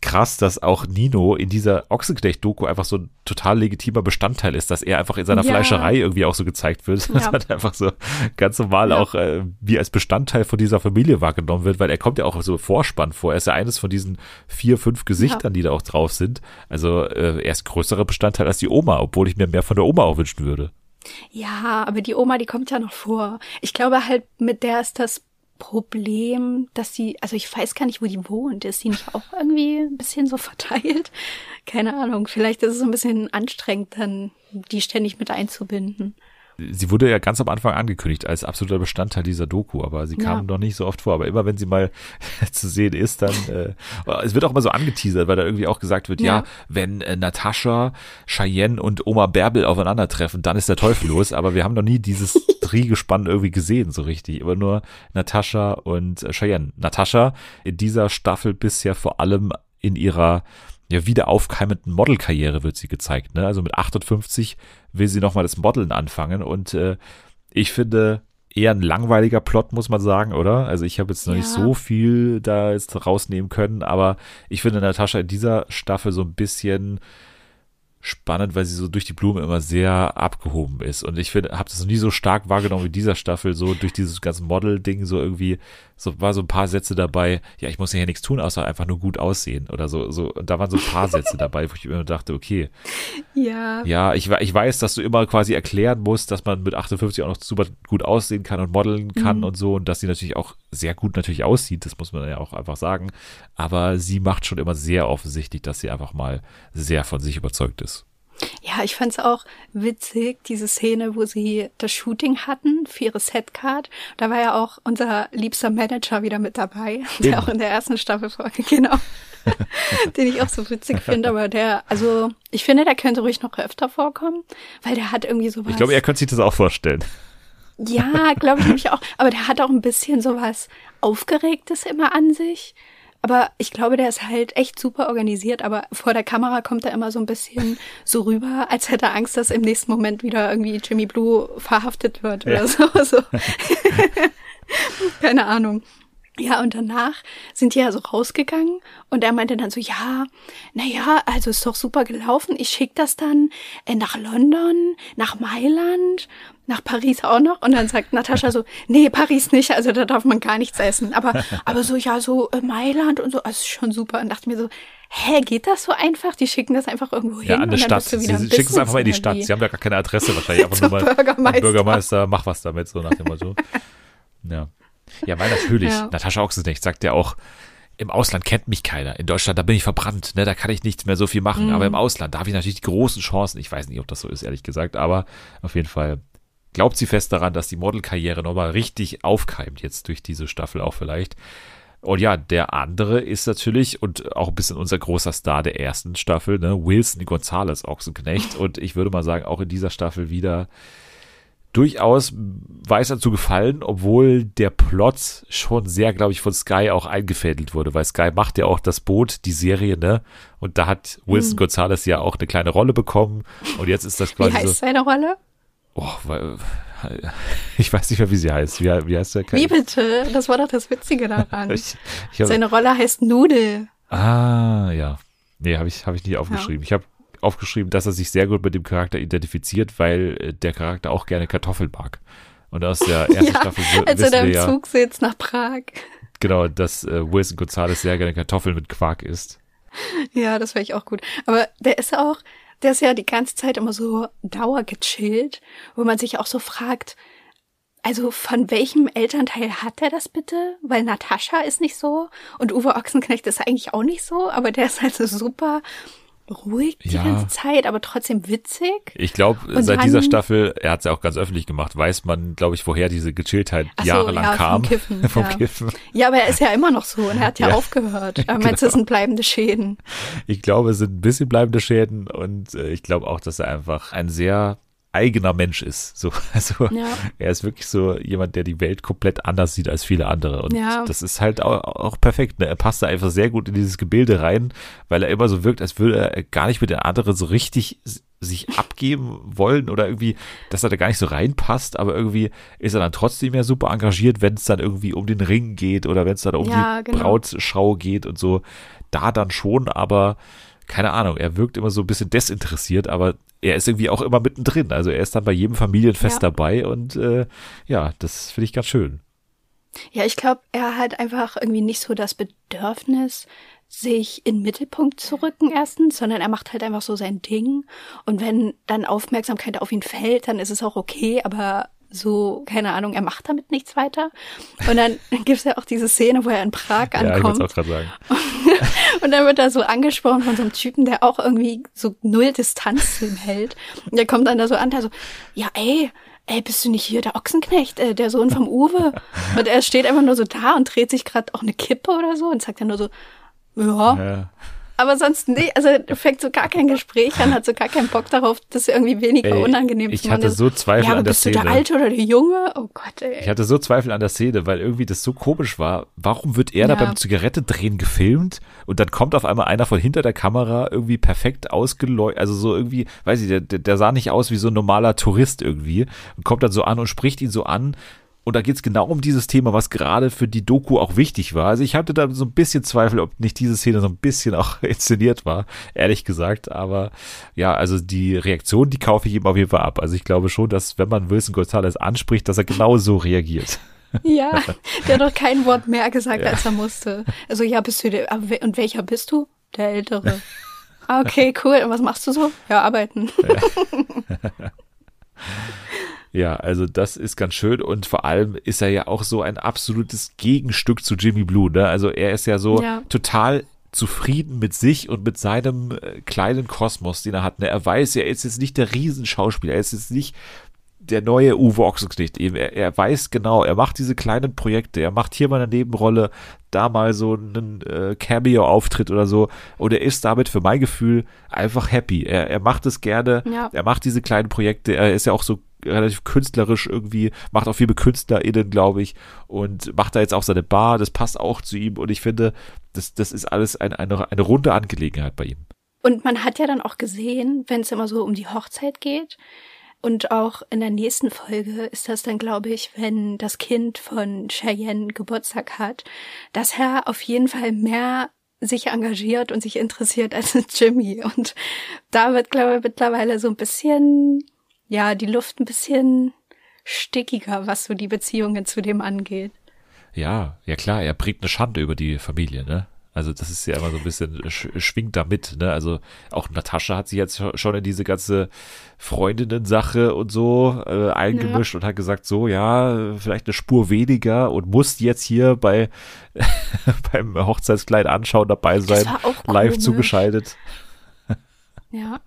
krass, dass auch Nino in dieser Ochsenknecht-Doku einfach so ein total legitimer Bestandteil ist, dass er einfach in seiner Ja. Fleischerei irgendwie auch so gezeigt wird, dass Ja. er einfach so ganz normal Ja. auch äh, wie als Bestandteil von dieser Familie wahrgenommen wird, weil er kommt ja auch so Vorspann vor. Er ist ja eines von diesen vier, fünf Gesichtern, die da auch drauf sind. Also äh, er ist größerer Bestandteil als die Oma, obwohl ich mir mehr von der Oma auch wünschen würde. Ja, aber die Oma, die kommt ja noch vor. Ich glaube halt, mit der ist das Problem, dass sie, also ich weiß gar nicht, wo die wohnt. Ist die nicht auch irgendwie ein bisschen so verteilt? Keine Ahnung. Vielleicht ist es ein bisschen anstrengend, dann die ständig mit einzubinden. Sie wurde ja ganz am Anfang angekündigt als absoluter Bestandteil dieser Doku, aber sie kam Ja. noch nicht so oft vor. Aber immer wenn sie mal zu sehen ist, dann äh, es wird auch mal so angeteasert, weil da irgendwie auch gesagt wird, ja, Ja. wenn äh, Natascha, Cheyenne und Oma Bärbel aufeinandertreffen, dann ist der Teufel los. Aber wir haben noch nie dieses Driegespann irgendwie gesehen so richtig. Immer nur Natascha und äh, Cheyenne. Natascha in dieser Staffel bisher vor allem in ihrer ja, wieder aufkeimenden Modelkarriere wird sie gezeigt. Ne? Also mit 58 will sie nochmal das Modeln anfangen und äh, ich finde eher ein langweiliger Plot, muss man sagen, oder? Also ich habe jetzt noch nicht Ja. so viel da jetzt rausnehmen können, aber ich finde Natascha in dieser Staffel so ein bisschen spannend, weil sie so durch die Blume immer sehr abgehoben ist. Und ich finde, habe das noch nie so stark wahrgenommen wie dieser Staffel, so durch dieses ganze Model-Ding, so irgendwie, so war so ein paar Sätze dabei, ja, ich muss hier nichts tun, außer einfach nur gut aussehen oder so. so und da waren so ein paar Sätze dabei, wo ich immer dachte, okay, Ja. ja, ich, ich weiß, dass du immer quasi erklären musst, dass man mit 58 auch noch super gut aussehen kann und modeln kann Mhm. und so und dass sie natürlich auch sehr gut natürlich aussieht, das muss man ja auch einfach sagen. Aber sie macht schon immer sehr offensichtlich, dass sie einfach mal sehr von sich überzeugt ist. Ja, ich fand's auch witzig, diese Szene, wo sie das Shooting hatten für ihre Setcard. Da war ja auch unser liebster Manager wieder mit dabei, der Eben. auch in der ersten Staffel Folge, genau. Den ich auch so witzig finde, aber der, also ich finde, der könnte ruhig noch öfter vorkommen, weil der hat irgendwie sowas. Ich glaube, er könnte sich das auch vorstellen. Ja, glaube ich nämlich auch. Aber der hat auch ein bisschen sowas Aufgeregtes immer an sich. Aber ich glaube, der ist halt echt super organisiert. Aber vor der Kamera kommt er immer so ein bisschen so rüber, als hätte er Angst, dass im nächsten Moment wieder irgendwie Jimmy Blue verhaftet wird oder Ja. so. so. Keine Ahnung. Ja, und danach sind die ja so rausgegangen und er meinte dann so, ja, na ja, also ist doch super gelaufen. Ich schick das dann äh, nach London, nach Mailand, nach Paris auch noch. Und dann sagt Natascha so, nee, Paris nicht, also da darf man gar nichts essen. Aber, aber so, ja, so äh, Mailand und so, also ist schon super. Und dachte mir so, hä, geht das so einfach? Die schicken das einfach irgendwo hin Ja, an dann Stadt. Sie schicken es einfach mal in die Stadt. Sie haben ja gar keine Adresse wahrscheinlich. Einfach nur mal Bürgermeister. Bürgermeister, mach was damit, so nach dem Motto. Ja. Ja, weil natürlich, Ja. Natascha Ochsenknecht sagt ja auch, im Ausland kennt mich keiner. In Deutschland, da bin ich verbrannt, ne, da kann ich nichts mehr so viel machen. Mhm. Aber im Ausland, da habe ich natürlich die großen Chancen. Ich weiß nicht, ob das so ist, ehrlich gesagt, aber auf jeden Fall, glaubt sie fest daran, dass die Modelkarriere nochmal richtig aufkeimt, jetzt durch diese Staffel auch vielleicht. Und ja, der andere ist natürlich und auch ein bisschen unser großer Star der ersten Staffel, ne, Wilson Gonzalez Ochsenknecht. Und ich würde mal sagen, auch in dieser Staffel wieder durchaus weiß er zu gefallen, obwohl der Plot schon sehr, glaube ich, von Sky auch eingefädelt wurde, weil Sky macht ja auch das Boot, die Serie, ne? Und da hat Wilson Hm. Gonzalez ja auch eine kleine Rolle bekommen. Und jetzt ist das Wie quasi heißt so. seine Rolle? Oh, weil, ich weiß nicht mehr, wie sie heißt. Wie, wie heißt der? Wie bitte? Das war doch das Witzige daran. Ich, ich hab, Seine Rolle heißt Nudel. ah, ja. Nee, habe ich, hab ich nicht aufgeschrieben. Ich habe aufgeschrieben, dass er sich sehr gut mit dem Charakter identifiziert, weil äh, der Charakter auch gerne Kartoffeln mag. Und aus der ersten Ja, Staffel als er da im ja, Zug sitzt nach Prag. genau, dass äh, Wilson Gonzalez sehr gerne Kartoffeln mit Quark isst. Ja, das wäre ich auch gut. Aber der ist auch, der ist ja die ganze Zeit immer so dauergechillt, wo man sich auch so fragt, also von welchem Elternteil hat er das bitte? Weil Natascha ist nicht so und Uwe Ochsenknecht ist eigentlich auch nicht so, aber der ist halt so super ruhig die Ja. ganze Zeit, aber trotzdem witzig. Ich glaube, seit dieser Staffel, er hat es ja auch ganz öffentlich gemacht, weiß man, glaube ich, woher diese Gechilltheit so, jahrelang ja, vom kam. Kiffen, vom ja. Kiffen. Ja, aber er ist ja immer noch so und er hat ja, aufgehört. Aber meinst du, Genau. sind bleibende Schäden? Ich glaube, es sind ein bisschen bleibende Schäden und äh, ich glaube auch, dass er einfach ein sehr eigener Mensch ist. So, also Ja. er ist wirklich so jemand, der die Welt komplett anders sieht als viele andere. Und Ja. das ist halt auch, auch perfekt. Ne? Er passt da einfach sehr gut in dieses Gebilde rein, weil er immer so wirkt, als würde er gar nicht mit den anderen so richtig sich abgeben wollen oder irgendwie, dass er da gar nicht so reinpasst, aber irgendwie ist er dann trotzdem ja super engagiert, wenn es dann irgendwie um den Ring geht oder wenn es dann um Ja, die genau. Brautschau geht und so. Da dann schon, aber keine Ahnung, er wirkt immer so ein bisschen desinteressiert, aber er ist irgendwie auch immer mittendrin. Also er ist dann bei jedem Familienfest Ja. dabei und äh, ja, das finde ich ganz schön. Ja, ich glaube, er hat einfach irgendwie nicht so das Bedürfnis, sich in den Mittelpunkt zu rücken erstens, sondern er macht halt einfach so sein Ding. Und wenn dann Aufmerksamkeit auf ihn fällt, dann ist es auch okay, aber so, keine Ahnung, er macht damit nichts weiter. Und dann gibt's ja auch diese Szene, wo er in Prag Ja, ich ankommt. auch gerade sagen. Und dann wird er so angesprochen von so einem Typen, der auch irgendwie so null Distanz zu ihm hält. Und der kommt dann da so an, der so, ja ey, ey, bist du nicht hier der Ochsenknecht, äh, der Sohn vom Uwe? Und er steht einfach nur so da und dreht sich gerade auch eine Kippe oder so und sagt dann nur so, ja, Ja. Aber sonst nicht. Also fängt so gar kein Gespräch an, hat so gar keinen Bock darauf, das irgendwie weniger Ey, unangenehm ich hatte so Zweifel ja, an der bist du der Szene. Alte oder der Junge? Oh Gott, ey. Ich hatte so Zweifel an der Szene, weil irgendwie das so komisch war. Warum wird er da Ja. beim Zigarette drehen gefilmt und dann kommt auf einmal einer von hinter der Kamera irgendwie perfekt ausgeleuchtet, also so irgendwie, weiß ich, der, der der sah nicht aus wie so ein normaler Tourist irgendwie und kommt dann so an und spricht ihn so an. Und da geht's genau um dieses Thema, was gerade für die Doku auch wichtig war. Also ich hatte da so ein bisschen Zweifel, ob nicht diese Szene so ein bisschen auch inszeniert war, ehrlich gesagt. Aber ja, also die Reaktion, die kaufe ich ihm auf jeden Fall ab. Also ich glaube schon, dass wenn man Wilson Gonzalez anspricht, dass er genau so reagiert. Ja, der hat doch kein Wort mehr gesagt, als er musste. Also, ja, bist du der, und welcher bist du? Der Ältere. Ah, Okay, cool. Und was machst du so? Ja, arbeiten. Ja, also das ist ganz schön und vor allem ist er ja auch so ein absolutes Gegenstück zu Jimmy Blue. Ne? Also er ist ja so Ja. total zufrieden mit sich und mit seinem äh, kleinen Kosmos, den er hat. Ne? Er weiß, er ist jetzt nicht der Riesenschauspieler, er ist jetzt nicht der neue Uwe Ochsenknecht eben. Er, er weiß genau, er macht diese kleinen Projekte, er macht hier mal eine Nebenrolle, da mal so einen äh, Cameo-Auftritt oder so. Und er ist damit für mein Gefühl einfach happy. Er, er macht es gerne, Ja. er macht diese kleinen Projekte, er ist ja auch so relativ künstlerisch irgendwie, macht auch viel mit KünstlerInnen, glaube ich, und macht da jetzt auch seine Bar, das passt auch zu ihm und ich finde, das, das ist alles ein, eine, eine runde Angelegenheit bei ihm. Und man hat ja dann auch gesehen, wenn es immer so um die Hochzeit geht, und auch in der nächsten Folge ist das dann, glaube ich, wenn das Kind von Cheyenne Geburtstag hat, dass er auf jeden Fall mehr sich engagiert und sich interessiert als Jimmy. Und da wird, glaube ich, mittlerweile so ein bisschen, ja, die Luft ein bisschen stickiger, was so die Beziehungen zu dem angeht. Ja, ja klar, er bringt eine Schande über die Familie, ne? Also das ist ja immer so ein bisschen, sch schwingt da mit, ne? Also auch Natascha hat sich jetzt schon in diese ganze Freundinnen-Sache und so äh, eingemischt und hat gesagt, so, ja, vielleicht eine Spur weniger und muss jetzt hier bei beim Hochzeitskleid anschauen dabei sein, live komisch. zugeschaltet. Ja.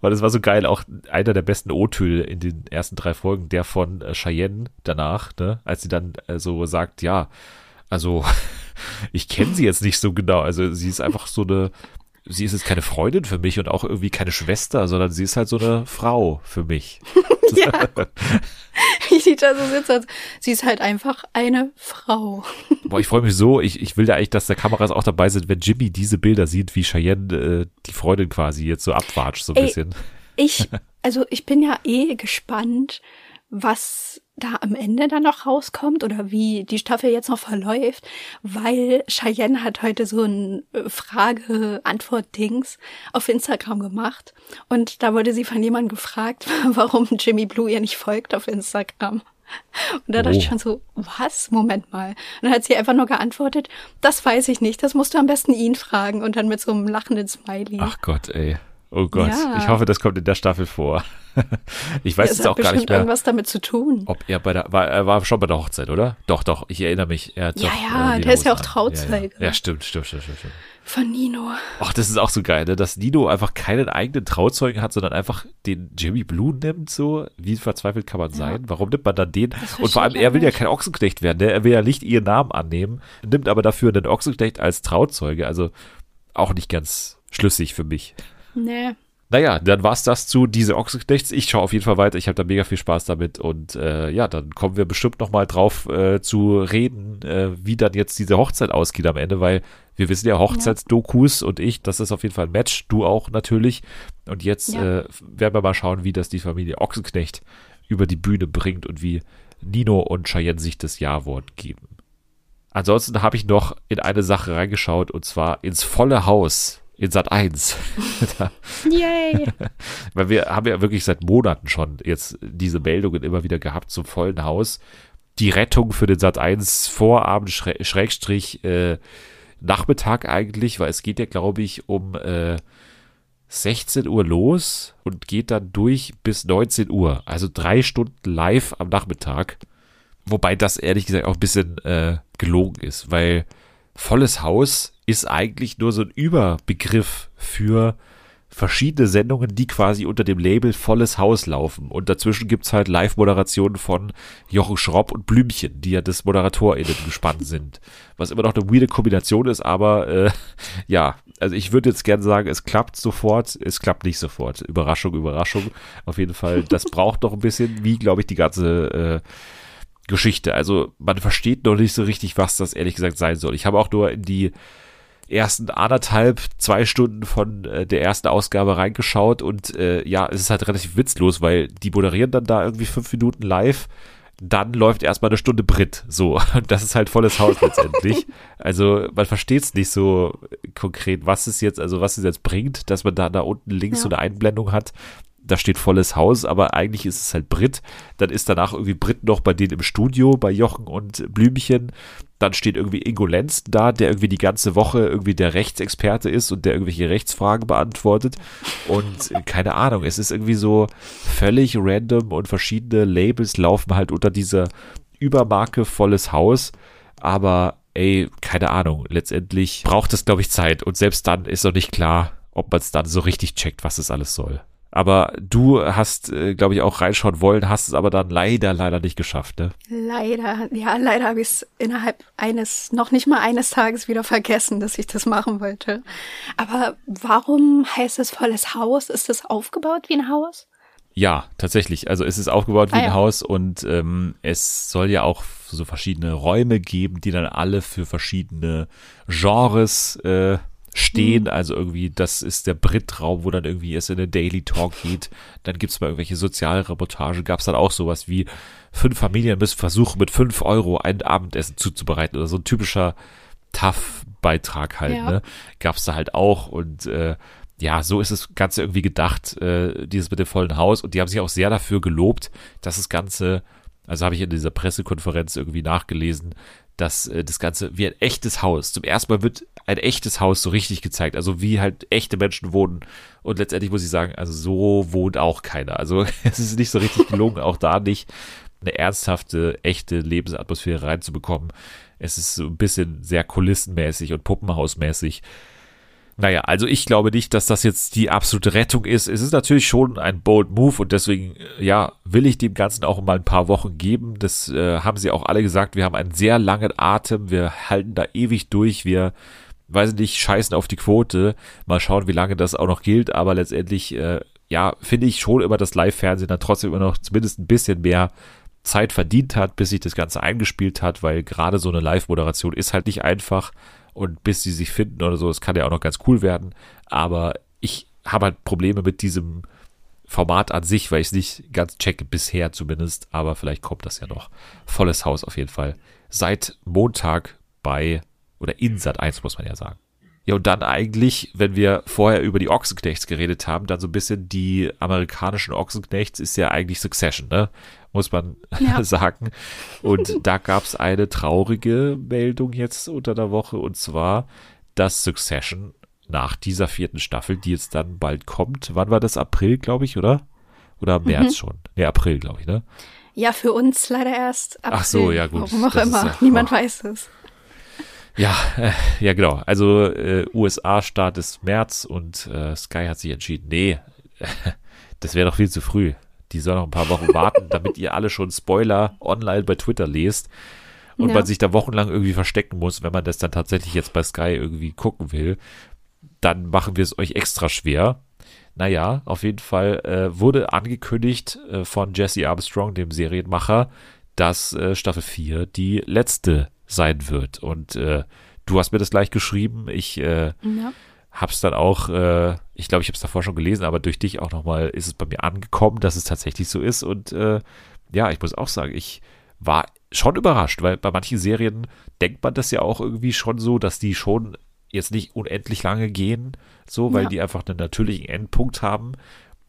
Weil es war so geil, auch einer der besten O-Töne in den ersten drei Folgen, der von äh, Cheyenne danach, ne, als sie dann äh, so sagt, ja, also ich kenne sie jetzt nicht so genau. Also sie ist einfach so eine, sie ist jetzt keine Freundin für mich und auch irgendwie keine Schwester, sondern sie ist halt so eine Frau für mich. Ja. Wie die da so sitzt. Sie ist halt einfach eine Frau. Boah, ich freue mich so. Ich, ich will da eigentlich, dass da Kameras auch dabei sind, wenn Jimmy diese Bilder sieht, wie Cheyenne äh, die Freundin quasi jetzt so abwatscht, so ein Ey. bisschen. Ich, also ich bin ja eh gespannt, was da am Ende dann noch rauskommt oder wie die Staffel jetzt noch verläuft, weil Cheyenne hat heute so ein äh, Frage-Antwort-Dings auf Instagram gemacht und da wurde sie von jemandem gefragt, warum Jimmy Blue ihr nicht folgt auf Instagram. Und da dachte ich Oh. schon so, was? Moment mal. Und dann hat sie einfach nur geantwortet, das weiß ich nicht, das musst du am besten ihn fragen und dann mit so einem lachenden Smiley. Ach Gott, ey. Oh Gott. Ja. Ich hoffe, das kommt in der Staffel vor. ich weiß jetzt auch gar nicht mehr, irgendwas damit zu tun. ob er bei der, war, er war schon bei der Hochzeit, oder? Doch, doch, ich erinnere mich. Er Ja, ja, äh, der ist ja auch Lederhosen an. Ja, Trauzeuge. ja. ja, stimmt, stimmt, stimmt, stimmt. Von Nino. Ach, das ist auch so geil, ne? dass Nino einfach keinen eigenen Trauzeugen hat, sondern einfach den Jimmy Blue nimmt, so. Wie verzweifelt kann man sein? Warum nimmt man dann den? Und vor allem, er will ja kein Ochsenknecht werden, ne? Er will ja nicht ihren Namen annehmen, nimmt aber dafür den Ochsenknecht als Trauzeuge. Also auch nicht ganz schlüssig für mich. Nee. Naja, dann war's das zu diese Ochsenknechts. Ich schaue auf jeden Fall weiter. Ich habe da mega viel Spaß damit. Und äh, ja, dann kommen wir bestimmt noch mal drauf äh, zu reden, äh, wie dann jetzt diese Hochzeit ausgeht am Ende, weil wir wissen ja, Hochzeitsdokus und ich, das ist auf jeden Fall ein Match. Du auch natürlich. Und jetzt Ja. äh, werden wir mal schauen, wie das die Familie Ochsenknecht über die Bühne bringt und wie Nino und Cheyenne sich das Ja-Wort geben. Ansonsten habe ich noch in eine Sache reingeschaut und zwar ins volle Haus in Sat 1. da Yay. weil wir haben ja wirklich seit Monaten schon jetzt diese Meldungen immer wieder gehabt zum vollen Haus. Die Rettung für den Sat 1 Vorabend Schrä- Schrägstrich äh, Nachmittag eigentlich, weil es geht ja, glaube ich, um äh, 16 Uhr los und geht dann durch bis 19 Uhr. Also drei Stunden live am Nachmittag. Wobei das ehrlich gesagt auch ein bisschen äh, gelogen ist, weil volles Haus ist eigentlich nur so ein Überbegriff für verschiedene Sendungen, die quasi unter dem Label volles Haus laufen. Und dazwischen gibt's halt Live-Moderationen von Jochen Schropp und Blümchen, die ja das ModeratorInnen gespannt sind. Was immer noch eine weirde Kombination ist, aber äh, ja, also ich würde jetzt gerne sagen, es klappt sofort, es klappt nicht sofort. Überraschung, Überraschung. Auf jeden Fall, das braucht noch ein bisschen, wie glaube ich die ganze äh, Geschichte. Also man versteht noch nicht so richtig, was das ehrlich gesagt sein soll. Ich habe auch nur in die ersten anderthalb, zwei Stunden von äh, der ersten Ausgabe reingeschaut und äh, ja, es ist halt relativ witzlos, weil die moderieren dann da irgendwie fünf Minuten live, dann läuft erstmal eine Stunde Brit, so. Und das ist halt volles Haus letztendlich. Also man versteht es nicht so konkret, was es jetzt, also was es jetzt bringt, dass man da da unten links Ja. so eine Einblendung hat. Da steht volles Haus, aber eigentlich ist es halt Brit. Dann ist danach irgendwie Brit noch bei denen im Studio, bei Jochen und Blümchen. Dann steht irgendwie Ingo Lenz da, der irgendwie die ganze Woche irgendwie der Rechtsexperte ist und der irgendwelche Rechtsfragen beantwortet. Und äh, keine Ahnung, es ist irgendwie so völlig random und verschiedene Labels laufen halt unter dieser Übermarke volles Haus. Aber ey, keine Ahnung, letztendlich braucht es, glaube ich, Zeit. Und selbst dann ist noch nicht klar, ob man es dann so richtig checkt, was es alles soll. Aber du hast, äh, glaube ich, auch reinschauen wollen, hast es aber dann leider, leider nicht geschafft, ne? Leider, ja, leider habe ich es innerhalb eines, noch nicht mal eines Tages wieder vergessen, dass ich das machen wollte. Aber warum heißt es volles Haus? Ist es aufgebaut wie ein Haus? Ja, tatsächlich. Also es ist aufgebaut wie Ah, ein ja. Haus und ähm, es soll ja auch so verschiedene Räume geben, die dann alle für verschiedene Genres äh, stehen. Also irgendwie, das ist der Brit-Raum, wo dann irgendwie es in den Daily Talk geht. Dann gibt's mal irgendwelche Sozialreportage. Gab's dann auch sowas wie fünf Familien müssen versuchen, mit fünf Euro ein Abendessen zuzubereiten oder so ein typischer Tough-Beitrag halt, Ja. ne? Gab's da halt auch und äh, ja, so ist das Ganze irgendwie gedacht, äh, dieses mit dem vollen Haus. Und die haben sich auch sehr dafür gelobt, dass das Ganze, also habe ich in dieser Pressekonferenz irgendwie nachgelesen, dass äh, das Ganze wie ein echtes Haus, zum ersten Mal wird ein echtes Haus so richtig gezeigt, also wie halt echte Menschen wohnen. Und letztendlich muss ich sagen, also so wohnt auch keiner. Also es ist nicht so richtig gelungen, auch da nicht eine ernsthafte, echte Lebensatmosphäre reinzubekommen. Es ist so ein bisschen sehr kulissenmäßig und puppenhausmäßig. Naja, also ich glaube nicht, dass das jetzt die absolute Rettung ist. Es ist natürlich schon ein bold Move und deswegen, äh, ja, will ich dem Ganzen auch mal ein paar Wochen geben. Das äh, haben sie auch alle gesagt. Wir haben einen sehr langen Atem. Wir halten da ewig durch. Wir, weiß ich nicht, scheißen auf die Quote. Mal schauen, wie lange das auch noch gilt. Aber letztendlich, äh, ja, finde ich schon immer, dass Live-Fernsehen dann trotzdem immer noch zumindest ein bisschen mehr Zeit verdient hat, bis sich das Ganze eingespielt hat, weil gerade so eine Live-Moderation ist halt nicht einfach und bis sie sich finden oder so, es kann ja auch noch ganz cool werden, aber ich habe halt Probleme mit diesem Format an sich, weil ich es nicht ganz checke, bisher zumindest, aber vielleicht kommt das ja noch. Volles Haus auf jeden Fall. Seit Montag bei, oder in Sat 1 muss man ja sagen. Ja, und dann eigentlich, wenn wir vorher über die Ochsenknechts geredet haben, dann so ein bisschen die amerikanischen Ochsenknechts ist ja eigentlich Succession, ne? Muss man Ja. sagen. Und da gab es eine traurige Meldung jetzt unter der Woche und zwar, dass Succession nach dieser vierten Staffel, die jetzt dann bald kommt, wann war das? April, glaube ich, oder? Oder März schon? Ne, April, glaube ich, ne? Ja, für uns leider erst ab Ach so, ja, gut. Warum auch ist immer. ja- Niemand oh. weiß es. Ja, äh, ja genau. Also äh, USA-Start ist März und äh, Sky hat sich entschieden, nee, das wäre doch viel zu früh. Die soll noch ein paar Wochen warten, damit ihr alle schon Spoiler online bei Twitter lest und Ja. man sich da wochenlang irgendwie verstecken muss, wenn man das dann tatsächlich jetzt bei Sky irgendwie gucken will, dann machen wir es euch extra schwer. Naja, auf jeden Fall äh, wurde angekündigt äh, von Jesse Armstrong, dem Serienmacher, dass äh, Staffel 4 die letzte sein wird. Und äh, du hast mir das gleich geschrieben. Ich äh, Ja. hab's dann auch, äh, ich glaube, ich habe es davor schon gelesen, aber durch dich auch nochmal ist es bei mir angekommen, dass es tatsächlich so ist. Und äh, ja, ich muss auch sagen, ich war schon überrascht, weil bei manchen Serien denkt man das ja auch irgendwie schon so, dass die schon jetzt nicht unendlich lange gehen, so, weil Ja. die einfach einen natürlichen Endpunkt haben.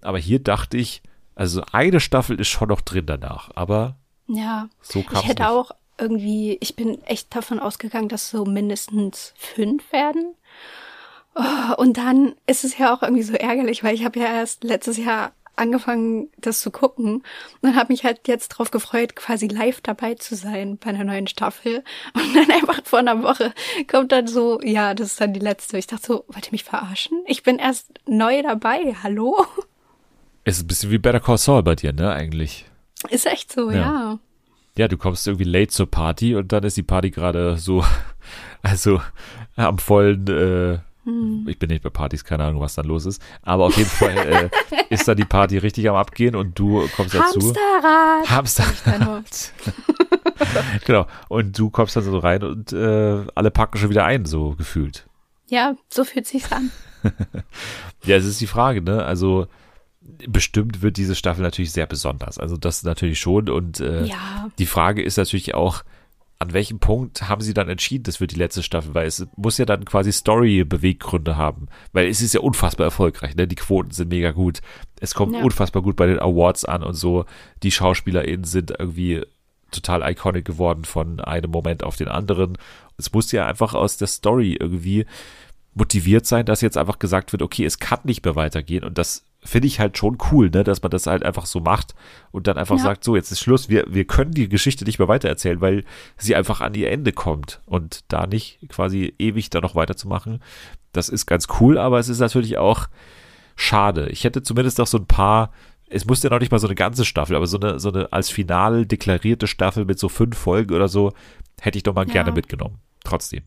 Aber hier dachte ich, also eine Staffel ist schon noch drin danach, aber Ja. so kam Ich hätte auch irgendwie, ich bin echt davon ausgegangen, dass so mindestens fünf werden. Oh, und dann ist es ja auch irgendwie so ärgerlich, weil ich habe ja erst letztes Jahr angefangen, das zu gucken und habe mich halt jetzt drauf gefreut, quasi live dabei zu sein bei einer neuen Staffel. Und dann einfach vor einer Woche kommt dann so, ja, das ist dann die letzte. Ich dachte so, wollt ihr mich verarschen? Ich bin erst neu dabei, hallo? Ist ein bisschen wie Better Call Saul bei dir, ne, eigentlich. Ist echt so, Ja. ja. Ja, du kommst irgendwie late zur Party und dann ist die Party gerade so, also am vollen, äh, ich bin nicht bei Partys, keine Ahnung, was dann los ist, aber auf jeden Fall äh, ist da die Party richtig am Abgehen und du kommst dazu. Hamsterrad! Hamster. da nur. genau. Und du kommst dann so rein und äh, alle packen schon wieder ein, so gefühlt. Ja, so fühlt sich's an. Ja, es ist die Frage, ne? Also bestimmt wird diese Staffel natürlich sehr besonders. Also das natürlich schon. Und äh, Ja. die Frage ist natürlich auch, an welchem Punkt haben sie dann entschieden, das wird die letzte Staffel, weil es muss ja dann quasi Story-Beweggründe haben, weil es ist ja unfassbar erfolgreich, ne? Die Quoten sind mega gut. Es kommt Ja. unfassbar gut bei den Awards an und so. Die SchauspielerInnen sind irgendwie total iconic geworden von einem Moment auf den anderen. Es muss ja einfach aus der Story irgendwie motiviert sein, dass jetzt einfach gesagt wird, okay, es kann nicht mehr weitergehen und das finde ich halt schon cool, ne, dass man das halt einfach so macht und dann einfach Ja. sagt, so, jetzt ist Schluss, wir, wir können die Geschichte nicht mehr weitererzählen, weil sie einfach an ihr Ende kommt und da nicht quasi ewig da noch weiterzumachen, das ist ganz cool, aber es ist natürlich auch schade. Ich hätte zumindest noch so ein paar, es musste ja noch nicht mal so eine ganze Staffel, aber so eine, so eine als Finale deklarierte Staffel mit so fünf Folgen oder so, hätte ich doch mal Ja. gerne mitgenommen. Trotzdem.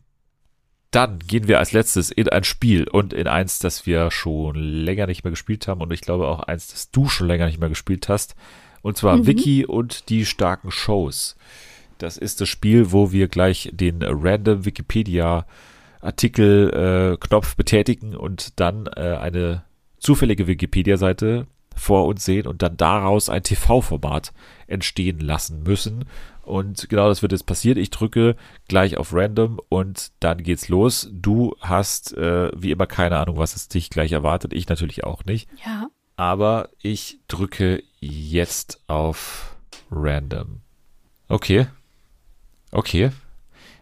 Dann gehen wir als letztes in ein Spiel und in eins, das wir schon länger nicht mehr gespielt haben und ich glaube auch eins, das du schon länger nicht mehr gespielt hast. Und zwar Mhm. Wiki und die starken Shows. Das ist das Spiel, wo wir gleich den random Wikipedia Artikel äh, Knopf betätigen und dann äh, eine zufällige Wikipedia-Seite vor uns sehen und dann daraus ein TV-Format entstehen lassen müssen. Und genau das wird jetzt passiert. Ich drücke gleich auf Random und dann geht's los. Du hast äh, wie immer keine Ahnung, was es dich gleich erwartet. Ich natürlich auch nicht. Ja. Aber ich drücke jetzt auf Random. Okay. Okay.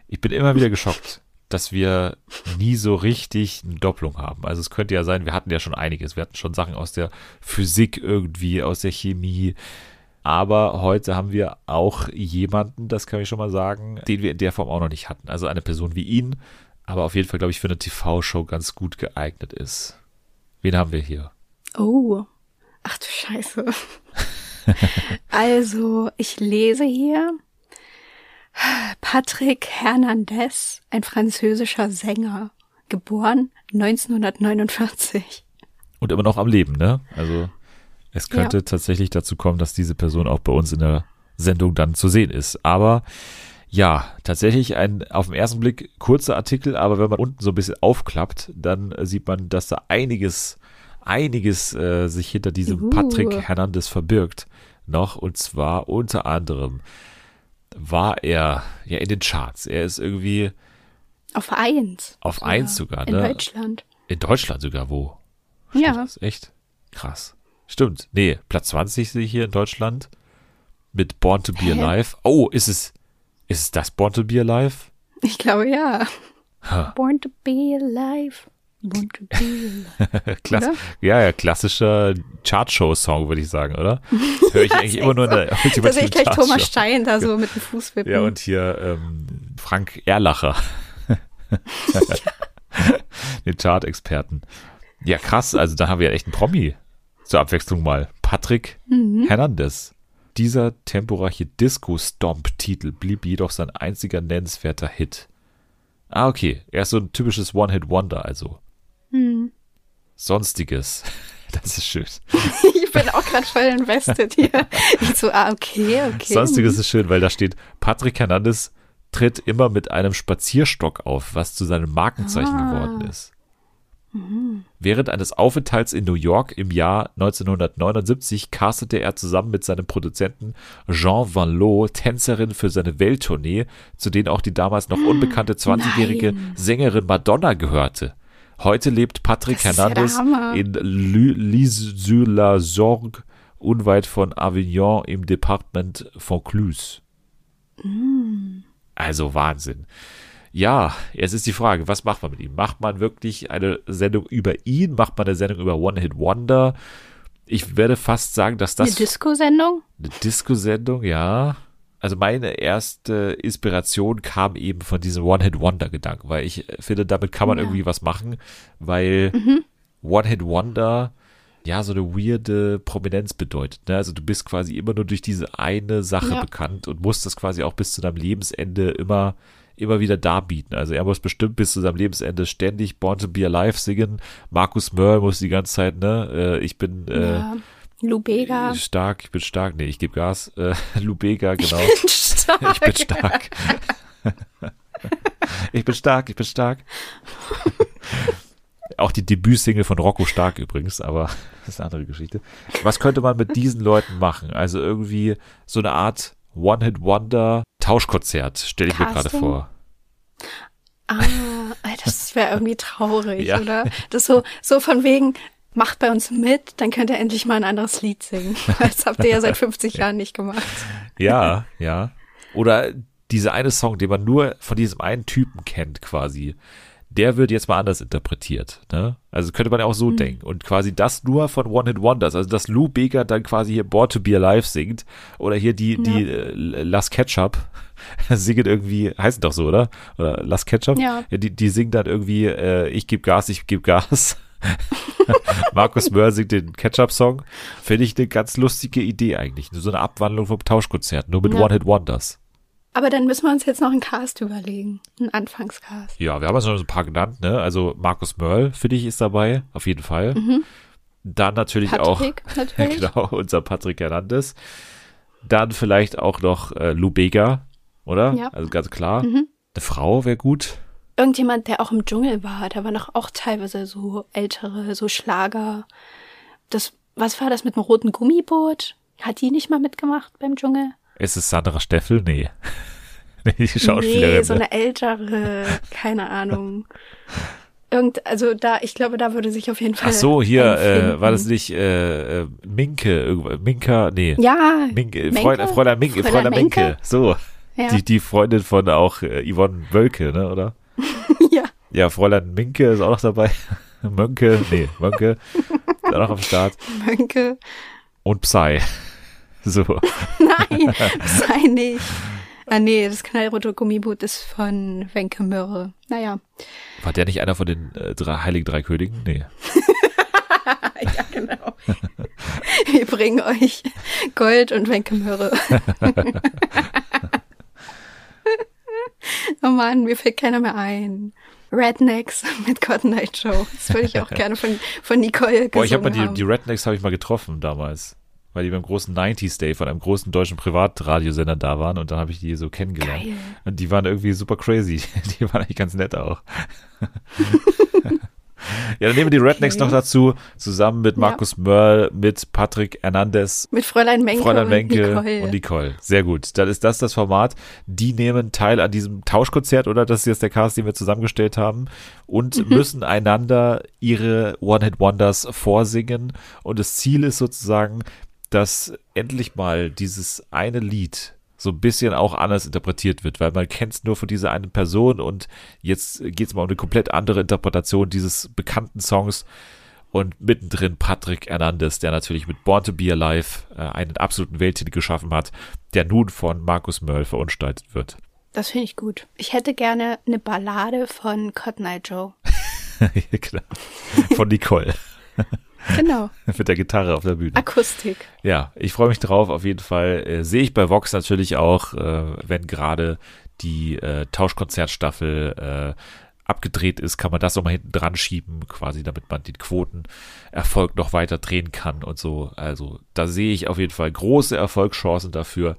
Ich bin immer wieder geschockt, dass wir nie so richtig eine Doppelung haben. Also es könnte ja sein, wir hatten ja schon einiges. Wir hatten schon Sachen aus der Physik irgendwie, aus der Chemie. Aber heute haben wir auch jemanden, das kann ich schon mal sagen, den wir in der Form auch noch nicht hatten. Also eine Person wie ihn, aber auf jeden Fall, glaube ich, für eine TV-Show ganz gut geeignet ist. Wen haben wir hier? Oh. Ach du Scheiße. also, ich lese hier. Patrick Hernandez, ein französischer Sänger, geboren 1949. Und immer noch am Leben, ne? Also es könnte Ja. tatsächlich dazu kommen, dass diese Person auch bei uns in der Sendung dann zu sehen ist. Aber ja, tatsächlich ein auf den ersten Blick kurzer Artikel, aber wenn man unten so ein bisschen aufklappt, dann äh, sieht man, dass da einiges, einiges äh, sich hinter diesem Uh. Patrick Hernandez verbirgt noch. Und zwar unter anderem war er ja in den Charts. Er ist irgendwie Auf eins. auf eins sogar, In ne? Deutschland. In Deutschland sogar, wo? Ja. Das echt krass. Stimmt. Nee, Platz 20 sehe ich hier in Deutschland. Mit Born to Be? Alive. Oh, ist es, ist es das Born to Be Alive? Ich glaube ja. Ha. Born to be alive. Klass Oder? ja, ja, klassischer Chartshow-Song, würde ich sagen, oder? Höre ich eigentlich immer nur in der Da sehe ich gleich Thomas. Stein da so mit dem Fuß wippen. Ja, und hier ähm, Frank Erlacher. Den Chart-Experten. Ja, krass. Also da haben wir echt einen Promi. Zur Abwechslung mal. Patrick Hernandez. Dieser temporeiche Disco-Stomp-Titel blieb jedoch sein einziger nennenswerter Hit. Ah, okay. Er ist so ein typisches One-Hit-Wonder, also. Sonstiges. Das ist schön. ich bin auch gerade voll invested hier. Ich so, ah, okay, okay. Sonstiges ist schön, weil da steht, Patrick Hernandez tritt immer mit einem Spazierstock auf, was zu seinem Markenzeichen Ah. geworden ist. Während eines Aufenthalts in New York im Jahr 1979 castete er zusammen mit seinem Produzenten Jean Van Loo Tänzerin für seine Welttournee, zu denen auch die damals noch unbekannte 20-jährige Nein. Sängerin Madonna gehörte. Heute lebt Patrick Das ja Hernandez Hammer. in Lys-sur-la-Sorgue, unweit von Avignon im Departement Vaucluse. Also Wahnsinn. Ja, jetzt ist die Frage, was macht man mit ihm? Macht man wirklich eine Sendung über ihn? Macht man eine Sendung über One Hit Wonder? Ich werde fast sagen, dass Eine das Disco-Sendung? eine Disco-Sendung, ja. Also meine erste Inspiration kam eben von diesem One-Hit-Wonder-Gedanken, weil ich finde, damit kann man Ja. irgendwie was machen, weil Mhm. One-Hit-Wonder ja so eine weirde Prominenz bedeutet. Ne? Also du bist quasi immer nur durch diese eine Sache Ja. bekannt und musst das quasi auch bis zu deinem Lebensende immer immer wieder darbieten. Also er muss bestimmt bis zu seinem Lebensende ständig Born to be Alive singen. Markus Mörl muss die ganze Zeit, ne, äh, ich bin äh, ja. Bega. stark, ich bin stark, nee, ich gebe Gas. Äh, Lubega, genau. Stark. Ich bin stark. ich bin stark, ich bin stark. Auch die Debütsingle von Rocco Stark übrigens, aber das ist eine andere Geschichte. Was könnte man mit diesen Leuten machen? Also irgendwie so eine Art One-Hit-Wonder-Tauschkonzert, stelle ich mir gerade vor. Ah, das wäre irgendwie traurig, Ja. oder? Das so, so von wegen, macht bei uns mit, dann könnt ihr endlich mal ein anderes Lied singen. Das habt ihr ja seit 50 Jahren nicht gemacht. Ja, ja. Oder dieser eine Song, den man nur von diesem einen Typen kennt, quasi, der wird jetzt mal anders interpretiert. Ne? Also könnte man ja auch so denken. Und quasi das nur von One Hit Wonders. Also dass Lou Bega dann quasi hier Born to Be Alive singt. Oder hier die, die äh, Las Ketchup singen irgendwie, heißen doch so, oder? Oder Las Ketchup? Ja. die, die singen dann irgendwie, äh, ich geb Gas, ich geb Gas. Markus Mörr singt den Ketchup-Song. Finde ich eine ganz lustige Idee eigentlich. So eine Abwandlung vom Tauschkonzert, nur mit Ja. One-Hit-Wonders. Aber dann müssen wir uns jetzt noch einen Cast überlegen. Einen Anfangscast. Ja, wir haben jetzt schon ein paar genannt, ne? Also Markus Mörl, finde ich, ist dabei, auf jeden Fall. Dann natürlich Mhm. Patrick, auch, natürlich. genau, unser Patrick Hernandez. Dann vielleicht auch noch äh, Lou Bega, oder? Ja. Mhm. Also ganz klar. Eine Frau wäre gut. Irgendjemand, der auch im Dschungel war, da waren doch auch teilweise so ältere, so Schlager. Das, was war das mit dem roten Gummiboot? Hat die nicht mal mitgemacht beim Dschungel? Ist es Sandra Steffel? Nee. nee, die Schauspielerin. Nee, so ne? eine ältere, keine Ahnung. Irgend, also da, ich glaube, da würde sich auf jeden Fall. Ach so, hier, äh, war das nicht äh, äh, Minke, Minka, nee. Ja. Minke, Menke? Fräulein, Fräulein Minke, Fräulein Fräulein Minke. Menke? So. Ja. Die, die Freundin von auch äh, Yvonne Wölke, ne, oder? ja. Ja, Fräulein Minke ist auch noch dabei. Mönke, nee, Mönke ist auch noch am Start. Mönke. Und Psy. So. Nein, sei nicht. Ah nee, das knallrote Gummiboot ist von Wenke Mürre. Naja. War der nicht einer von den äh, drei, Heiligen Drei Königen? Nee. ja, genau. Wir bringen euch Gold und Wenke Mürre. Oh Mann, mir fällt keiner mehr ein. Rednecks mit Cotton Eye Joe. Das würde ich auch gerne von, von Nicole Boah, ich habe mal die, haben. die Rednecks habe ich mal getroffen damals. Weil die beim großen 90s Day von einem großen deutschen Privatradiosender da waren und dann habe ich die so kennengelernt. Geil. Und die waren irgendwie super crazy. Die waren eigentlich ganz nett auch. Ja, dann nehmen wir die Rednecks Okay. noch dazu, zusammen mit Markus Mörl, mit Patrick Hernandez, Mit Fräulein Menke Fräulein und Menke Nicole. und Nicole. Sehr gut. Dann ist das das Format. Die nehmen teil an diesem Tauschkonzert, oder? Das ist jetzt der Cast, den wir zusammengestellt haben. Und Mhm. müssen einander ihre One-Hit-Wonders vorsingen. Und das Ziel ist sozusagen, dass endlich mal dieses eine Lied so ein bisschen auch anders interpretiert wird, weil man kennt es nur von dieser einen Person und jetzt geht es mal um eine komplett andere Interpretation dieses bekannten Songs und mittendrin Patrick Hernandez, der natürlich mit Born to Be Alive äh, einen absoluten Welthit geschaffen hat, der nun von Markus Mörl verunstaltet wird. Das finde ich gut. Ich hätte gerne eine Ballade von Cotton Eye Joe. Klar. Von Nicole Genau. mit der Gitarre auf der Bühne. Akustik. Ja, ich freue mich drauf. Auf jeden Fall äh, sehe ich bei Vox natürlich auch, äh, wenn gerade die äh, Tauschkonzertstaffel äh, abgedreht ist, kann man das auch mal hinten dran schieben, quasi, damit man den Quotenerfolg noch weiter drehen kann und so. Also da sehe ich auf jeden Fall große Erfolgschancen dafür.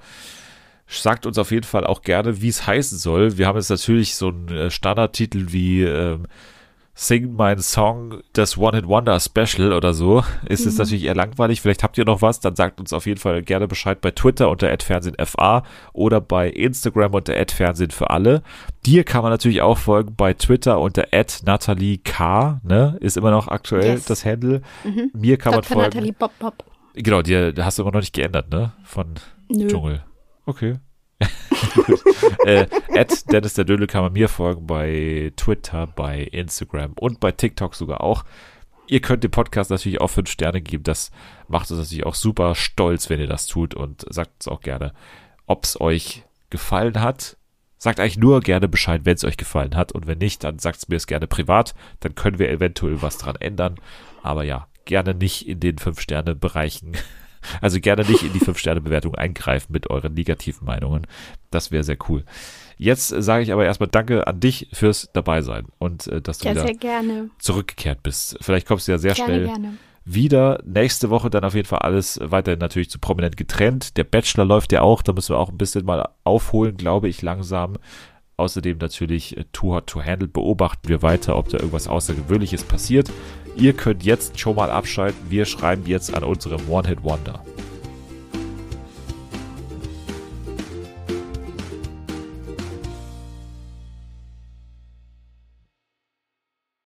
Sagt uns auf jeden Fall auch gerne, wie es heißen soll. Wir haben jetzt natürlich so einen äh, Standardtitel wie ähm, Sing mein Song, das One Hit Wonder Special oder so. Ist es natürlich eher langweilig. Vielleicht habt ihr noch was, dann sagt uns auf jeden Fall gerne Bescheid bei Twitter unter @fernsehenfa oder bei Instagram unter @fernsehen für alle. Dir kann man natürlich auch folgen bei Twitter unter @nathalie_k, ne? Ist immer noch aktuell Yes. das Handle. Mir kann man Dr. folgen. Nathalie Bob Bob. Genau, dir hast du immer noch nicht geändert, ne? Von Nö. Dschungel. Okay. Äh, at Dennis der Dödel kann man mir folgen bei Twitter, bei Instagram und bei TikTok sogar auch. Ihr könnt dem Podcast natürlich auch fünf Sterne geben. Das macht uns natürlich auch super stolz, wenn ihr das tut und sagt uns auch gerne, ob es euch gefallen hat. Sagt eigentlich nur gerne Bescheid, wenn es euch gefallen hat. Und wenn nicht, dann sagt es mir es gerne privat. Dann können wir eventuell was dran ändern. Aber ja, gerne nicht in den Fünf-Sterne-Bereichen. Also gerne nicht in die Fünf-Sterne-Bewertung eingreifen mit euren negativen Meinungen. Das wäre sehr cool. Jetzt sage ich aber erstmal Danke an dich fürs Dabeisein und äh, dass du Ja, wieder zurückgekehrt bist. Vielleicht kommst du ja sehr Gerne, schnell gerne. wieder. Nächste Woche dann auf jeden Fall alles weiterhin natürlich zu prominent getrennt. Der Bachelor läuft ja auch, da müssen wir auch ein bisschen mal aufholen, glaube ich, langsam. Außerdem natürlich äh, Too Hot to Handle beobachten wir weiter, ob da irgendwas Außergewöhnliches passiert. Ihr könnt jetzt schon mal abschalten. Wir schreiben jetzt an unserem One-Hit-Wonder.